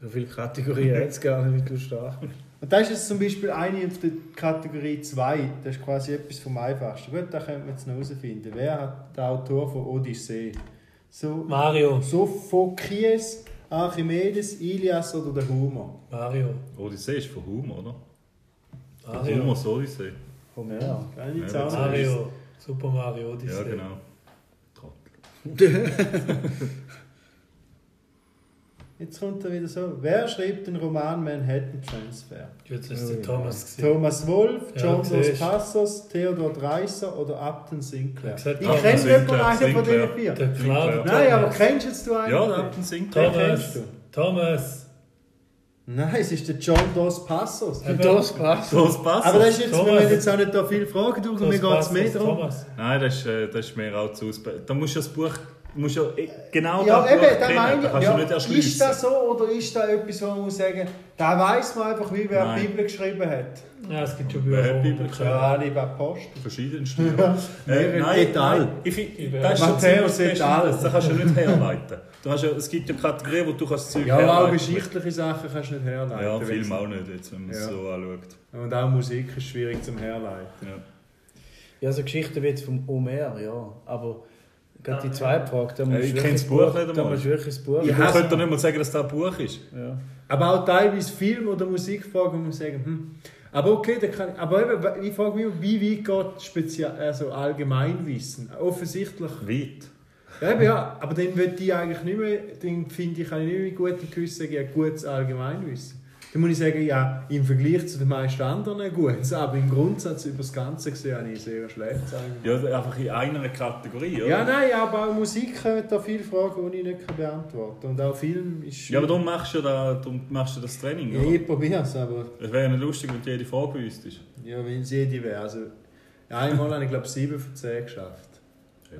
So viele Kategorien *laughs* hat es gar nicht, wie du stark bist. Und das ist jetzt zum Beispiel eine auf der Kategorie 2. Das ist quasi etwas vom Einfachsten. Gut, da können wir jetzt noch herausfinden. Wer hat der Autor von Odyssee? So, Mario. Sophokles, Archimedes, Ilias oder der Homer? Mario. Odyssee ist von Humor, oder? Mario. Humor ist Odyssee. Ja. Kann ich jetzt Ja, auch noch Mario. Super Mario Ja, Odyssey. genau. Trottel. *laughs* Jetzt kommt er wieder so. Wer schreibt den Roman Manhattan Transfer? Jetzt ist der Thomas gesehen. Thomas Wolf, Ja, John Dos siehst. Passos, Theodor Dreiser oder Upton Sinclair? Ich Ich kenne jemanden einen von diesen vier. Der klar, der Nein, aber kennst jetzt du einen? Ja, der Upton Sinclair. Thomas. kennst du. Thomas. Nein, es ist der John Dos Passos. Eben. Das passt. Das passt. Aber das ist jetzt, wir wollen jetzt auch nicht da viele Fragen durch, mir geht es mehr darum. Thomas. Nein, das ist, äh, das ist mir auch zu Da musst du das Buch Du musst ja eh genau Ja, das eben, da meine da kannst Ja, du nicht erschliessen. ist das so oder ist das etwas, wo man muss sagen, da weiss man einfach, wie wer Nein. die Bibel geschrieben hat? Ja, es gibt schon Wer Bücher. hat wo- Bibel geschrieben? Ja, bei Post. Verschiedenste. *laughs* Äh, nein, Detail. nein, ich das ist schon Matthäus Detail. bestimmt, das kannst du nicht herleiten. Du hast ja, es gibt ja Kategorien, wo du kannst Zeug Ja, auch herleiten geschichtliche Sachen kannst du nicht herleiten. Ja, Film auch nicht, jetzt, wenn man es Ja. so anschaut. Und auch Musik ist schwierig zum herleiten. Ja. Ja, so Geschichten wie jetzt vom Homer, ja. Aber gerade die zweite Frage, da Ja, ich du kenn wirklich das Buch nicht Da einmal. musst du wirklich das Buch. Ich könnte doch nicht mal sagen, dass das ein Buch ist. Ja. Aber auch teilweise Film- oder Musikfragen, wo man sagen, hm. Aber okay, da kann, aber eben, ich frage mich, immer, wie weit geht Spezial, also Allgemeinwissen? Offensichtlich. Weit. Ja, eben, ja, aber dann würde ich eigentlich nicht mehr, dann finde ich, kann ich nicht mehr Gewissen sagen, ja, gutes Allgemeinwissen. Dann muss ich sagen, ja, im Vergleich zu den meisten anderen gutes, aber im Grundsatz über das Ganze gesehen habe ich sehr schlecht Ja, einfach in einer Kategorie, oder? Ja, nein, aber auch Musik kommen da viele Fragen, die ich nicht beantworten kann. Und auch Film ist Ja, aber darum machst du, da, darum machst du das Training, Ja, oder? ich probiere es, aber Es wäre nicht lustig, wenn du jede Frage wüsstest. ja, wenn es jede wäre. Also, einmal habe ich glaube 7 von 10 geschafft.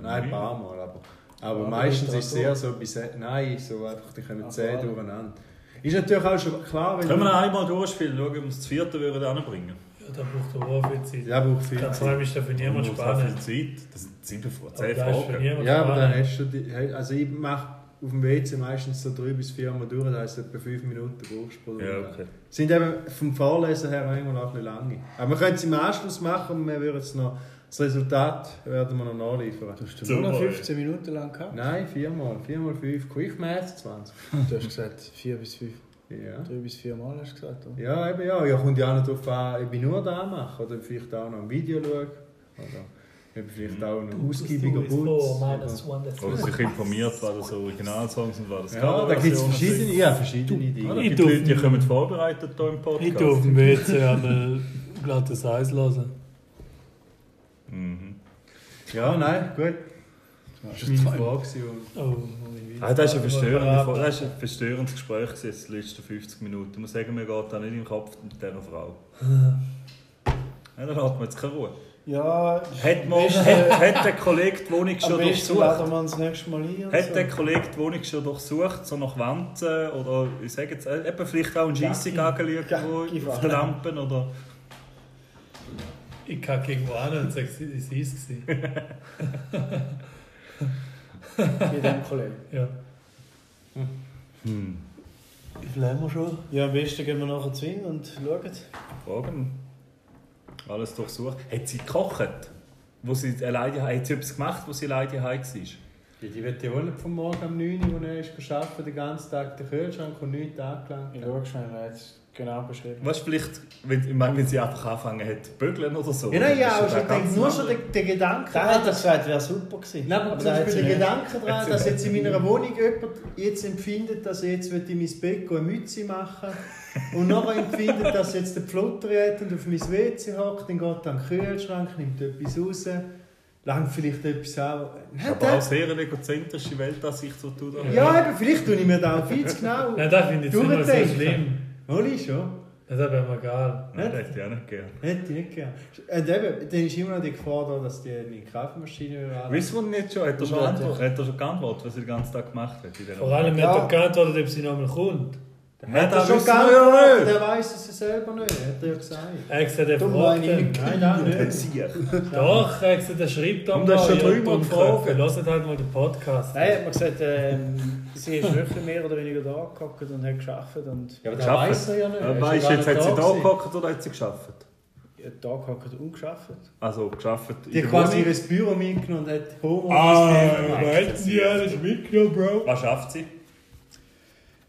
Nein, ein paar Mal, aber, aber Aber meistens ist es sehr so, bis, nein, so einfach, die kommen Ach, 10 voilà. durcheinander. Ist natürlich auch schon klar, wenn Können wir noch einmal durchspielen, schauen, ob wir das vierte würden anbringen Ja, da braucht er auch viel Zeit. Ja, braucht viel Zeit. allem ist da für niemand Man braucht spannend. viel Zeit. Das sind sieben Aber zehn Fragen. Ja, aber dann hast du die, also ich mache auf dem WC meistens so drei bis vier Mal durch, das heisst etwa 5 Minuten brauchst Ja, okay. Sind eben vom Vorlesen her manchmal auch ein bisschen lange. Aber wir können es im Anschluss machen und wir würden es noch, das Resultat werden wir noch nachliefern. Du hast nur noch ey. 15 Minuten lang gehabt. Nein, viermal. Viermal fünf. Quick Math 20. Du hast gesagt 4 bis 5. Ja. 3 bis 4 Mal hast du gesagt, oder? Ja, eben ja. Ja, kommt ja auch noch darauf an, ob ich nur da mache oder vielleicht auch noch ein Video schaue. Oder ob ich vielleicht auch noch ausgiebiger that's Oder sich informiert, was das Originalsongs und was das Ja, da gibt es verschiedene, ja, verschiedene Dinge. Ich gibt Leute, die kommen vorbereitet hier im Podcast. Ich auf dem WC einmal glattes Eis hören. Mhm. Ja, nein, gut. Das war meine Frage. gewesen und- Oh, mein Ah, das ist ein verstörendes Gespräch jetzt die letzten 50 Minuten. Ich muss sagen, mir geht da nicht im Kopf mit dieser Frau. *laughs* Ja, dann hat man jetzt keine Ruhe. Ja, Hat, man, *laughs* hat, hat der Kollege die Wohnung schon durchsucht? Hat so. der Kollege die Wohnung schon durchsucht, so nach Wanzen oder ich sage jetzt, äh, eben vielleicht auch ein Scheissig angelegt wo auf den Lampen oder... Ich kacke irgendwo an und sage, es war es. Bei dem Kollegen. Ja. Hm. Wie viel haben wir schon? Ja, am besten gehen wir nachher zu ihm und schauen. Fragen. Alles durchsucht. Hat sie gekocht? Wo sie alleine, hat sie etwas gemacht, wo sie alleine heim war? Ja, die wird ja auch nicht vom Morgen um 9 Uhr, wo er ist arbeiten, den ganzen Tag den Kühlschrank und nichts angelangt. Ich schaue schnell, er es genau beschrieben. Weißt du, vielleicht, wenn, ich meine, wenn sie einfach angefangen hat zu bügeln oder so. Ja, nein, ja, also ich denke nur schon der, der Gedanke Der hat das gesagt, wäre super gewesen. Nein, aber zum der hat Beispiel der. Gedanke daran, dass jetzt in meiner Wohnung jemand jetzt empfindet, dass er jetzt in mein Bett gehen, eine Mütze machen *laughs* und nachher empfindet, dass jetzt der Pflotter hat und auf mein WC hockt, dann geht er an den Kühlschrank, nimmt etwas raus, langt vielleicht etwas an. Nein, Aber auch sehr eine egozentrische Weltansicht, die du da ja, eben, vielleicht tue ich mir da auch viel zu genau. Nein, das finde ich nicht so schlimm. Oli schon. Das wäre mir egal. Nein, das hätte ich auch nicht gern. Hätte ich nicht gern. Und eben, dann ist immer noch die Gefahr da, dass die meine Kaffeemaschine überall... Wissen wir nicht schon, hat er schon, hat er schon geantwortet, was er den ganzen Tag gemacht hat? Vor allem Ja. hat er geantwortet, ob sie nochmal kommt. Hat er das schon ja nicht. Der weiß es ja selber nicht, hat er ja gesagt. Er hat gesagt, er fragt ihn. nicht. Nein, nein, nicht. Sicher. Doch, er hat gesagt, er schreibt doch Und er ist schon drüber gefragt. Hört halt mal den Podcast. Nein, hat man gesagt, ähm, sie ist wirklich mehr oder weniger da gehockt und hat geschafft. Und Ja, aber der weiss er ja nicht. Weißt du, jetzt hat sie da gehockt oder hat sie geschafft? da gehockt und geschafft. Also geschafft Die hat quasi ihr Büro mitgenommen und hat Homo Ah, hätten sie alles mitgenommen, Bro? Was schafft sie?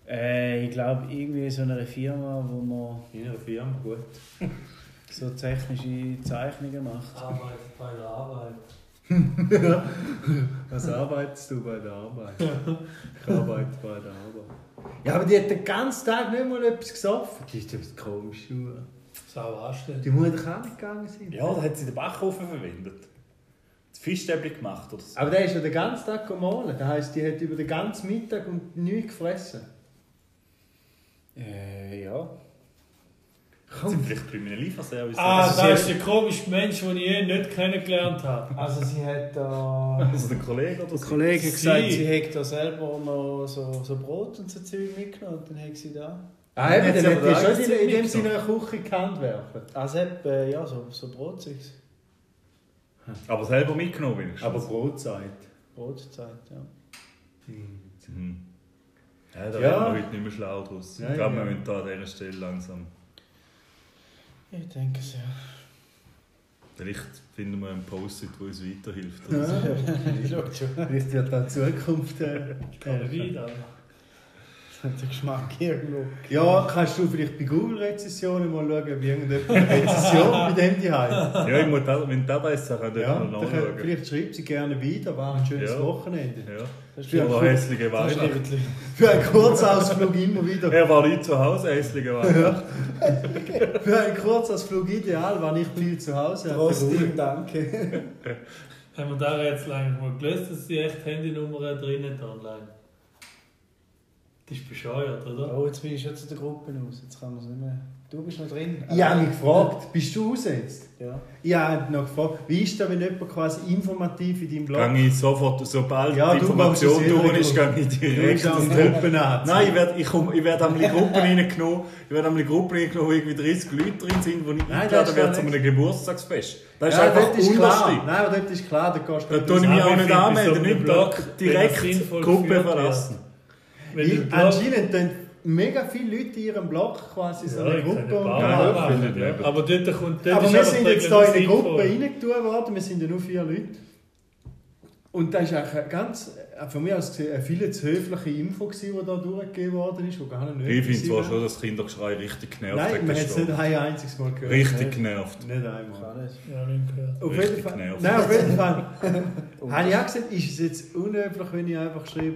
Äh, ich glaube, irgendwie in so einer Firma, wo man In einer Firma, gut. *laughs* so technische Zeichnungen macht. Arbeit bei der Arbeit. *laughs* Was arbeitest du bei der Arbeit? Ich arbeite bei der Arbeit. Ja, aber die hat den ganzen Tag nicht mal etwas gesoffen. Die ist etwas komisch. Sau anständig. Die muss doch auch nicht gegangen sein. Ja, da hat sie den Backofen verwendet. Das Fischstäbchen gemacht oder so. Aber der ist ja den ganzen Tag gemahlen. Das heisst, die hat über den ganzen Mittag und nichts gefressen. Äh, ja. Sind vielleicht bei einem Lieferservice. Ah, Also das sie- ist der komischste Mensch, den ich je nicht kennengelernt habe. Also sie hat da... *laughs* Also der Kollege oder Der so? Kollege hat gesagt, Sie- sie hätte da selber noch so, so Brot und so Zeug mitgenommen und dann hat sie da... Ah, eben, dann hätte ich da schon in, sie in dem Sinne eine Küche gekannt werfen. Also hat, äh, ja, so, so Brotzeugs. Aber selber mitgenommen wenigstens. Aber Brotzeit. Brotzeit, ja. Mhm. Ja, da Ja. werden wir heute nicht mehr schlau draus. Ja, ich glaube, ja. wir müssen da an dieser Stelle langsam. Ich denke es ja. Vielleicht finden wir einen Post-it, der uns weiterhilft. Ich schau *laughs* schon. Vielleicht wird da die Zukunft. Äh, Kann wieder. Der Geschmack irgendwo. ja, kannst du vielleicht bei Google-Rezessionen mal schauen, ob irgendjemand eine Rezession *laughs* bei dem die hat? Ja, ich muss da, wenn das sagt, dann Ja, ja, dann nachschauen. vielleicht schreibt sie gerne wieder, war ein schönes Ja. Wochenende. Ja. Das hässliche Weihnachten. Für einen Kurzausflug immer wieder. Er war nicht zu Hause, hässliche Weihnachten. *laughs* Für einen Kurzausflug ideal, war nicht viel zu Hause. Trotzdem danke. *laughs* Haben wir da jetzt lange mal gelöst, dass die echt Handynummern drinnen da online? Das ist bescheuert, oder? Oh, jetzt bin ich schon zu der Gruppe raus. Jetzt kann man es nicht mehr... Du bist noch drin. Ich habe mich gefragt, bist du aussetzt? Ja. Ich habe noch gefragt, wie ist das, wenn jemand quasi informativ in deinem Blog Gang ich sofort, sobald Ja, die du Information machst es durch ist, gehe ich direkt. bist an und- Gruppen an. Nein, ich werde ich komm, ich werd einmal in Gruppen reingenommen, ich werde einmal in Gruppen reingenommen, wo irgendwie 30 Leute drin sind, wo ich eingeladen werde ja zu einem Geburtstagsfest. Das ist ja, einfach dort ist klar. Nein, aber dort ist klar, da gehst Da du tue ich mich Aber auch ich nicht anmelden, nicht direkt die Gruppe verlassen. Ich, Blog- anscheinend tun mega viele Leute in ihrem Blog quasi so Ja, eine ich Gruppe und Ja. Aber dort kommt dort Aber wir sind jetzt hier in eine. Gruppe reingetan worden, wir sind ja nur vier Leute. Und das war eigentlich eine ganz, von mir aus gesehen, eine viel zu höfliche Info, gewesen, die da durchgegeben worden ist, die gar nicht Ich nötig finde zwar war. schon, dass Kindergeschrei richtig genervt Nein, hat. man hat es nicht ein einziges Mal gehört. Richtig genervt. Nicht einmal. Ja, nicht gehört. Auf Richtig jeden Fall. genervt. Nein, auf jeden Fall. *laughs* habe ich auch gesagt, ist es jetzt unüblich, wenn ich einfach schreibe.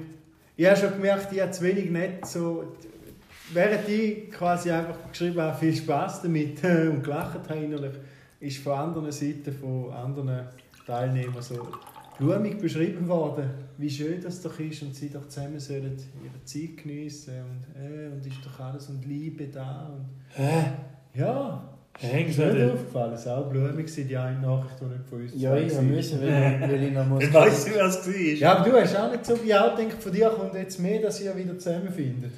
Ich habe schon gemerkt, ich habe zu wenig nett so. Während ich quasi einfach geschrieben habe, viel Spaß damit äh, *laughs* und gelacht habe innerlich, ist von anderen Seiten, von anderen Teilnehmern so blumig beschrieben worden, wie schön das doch ist und sie doch zusammen sollen ihre Zeit geniessen und, äh, und ist doch alles und Liebe da. Und, Hä? ja, Hängt ist mir nicht aufgefallen. Es war auch blumig, gewesen, die eine Nachricht, die nicht von uns Ja, ich müssen, weil, weil ich noch *laughs* muss... Ich weiss nicht, was es war. Ja, aber du hast auch nicht so wie auch gedacht, von dir kommt jetzt mehr, dass ihr wieder zusammenfindet.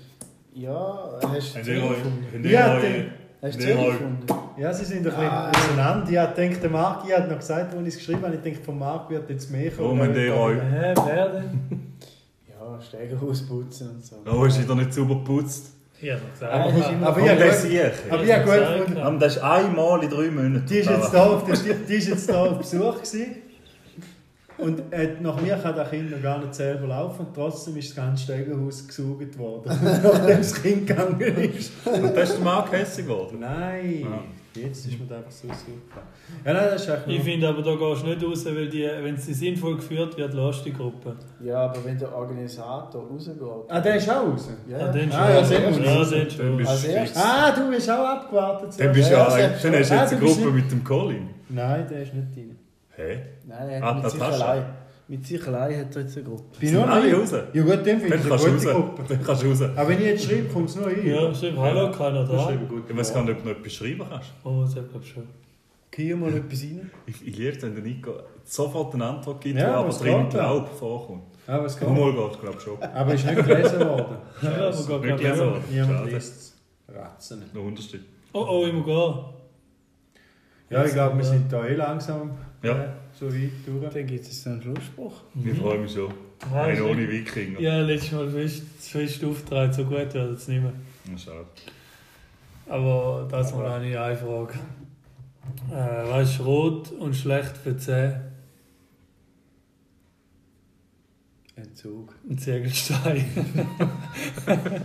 Ja, hast du gefunden? Ja, Hast du gefunden? Ja, sie sind ein bisschen Ah. auseinander. Ich habe gedacht, der Marc, ich habe noch gesagt, als ich es geschrieben habe, ich denke, von Marc wird jetzt mehr Warum kommen. habt ihr euch- Hä, wer denn? *laughs* Ja, Stegenhaus putzen und so. Oh, ist wieder nicht sauber geputzt. Ah, immer- Aber Aber ich habe das gut, sehe aber habe gut gefunden. ja. Aber Das ist einmal in drei Monaten. Die ist jetzt da auf, der, die ist jetzt da auf Besuch gewesen. Und äh, nach mir kann das Kind noch gar nicht selber laufen. Und trotzdem ist das ganze Stegenhaus gesaugt worden. *laughs* Nachdem das Kind gegangen ist. Und das ist der Mark hässlich geworden. Nein, Ja. Jetzt ist mir das einfach so super. Ja, nein, das ist echt Ich finde aber, da gehst du nicht raus, weil die, wenn sie sinnvoll geführt wird, lässt die Gruppe. Ja, aber wenn der Organisator rausgeht... Ah, der ist auch raus? Ja, Ah, den Ah, schon. ja, ja, den schon. Dann bist Als du erstes- fix. Ah, du bist auch abgewartet. Dann bist du Ja, ja, dann hast du schon. jetzt Ah, eine du bist Gruppe nicht- mit dem Colin. Nein, der ist nicht drin. Hä? Nein, er Ah, hat mit sich Natascha. allein. Mit sich allein hat er jetzt eine Gruppe. Bin nur alle raus? Ja gut, dann finde ich eine gute raus. Gruppe. Dann kannst du raus. Aber wenn ich jetzt schreibe, kommt es nur ein. Ja, stimmt. Hallo, keiner da. Ich weiß gar nicht, ob du noch etwas schreiben kannst. Oh, das glaube ich schon. Hier mal etwas rein. Ich, ich liebe es, wenn der Nico sofort eine Antwort gibt, Ja, aber aber es drin geht, ja. Glaub vorkommt. Aber es geht. Mal geht, glaube ich schon. Aber ist nicht gelesen worden. *laughs* Ja, aber Nicht gar gelesen worden. Niemand liest es. Ratzen. Noch unterste. Oh, oh, ich muss gehen. Ja, ich glaube, wir sind da eh langsam Ja. So weit durch. Dann gibt es einen Schlussspruch. Ich freue mich schon. Ah, Ein ohne Wikinger. Ja, letztes Mal fest, fest aufgetragen, so gut wird es nicht mehr. Schade. Aber das mal eine Frage. Äh, was ist rot und schlecht für die Zähne? Entzug. Ein Ziegelstein. *laughs*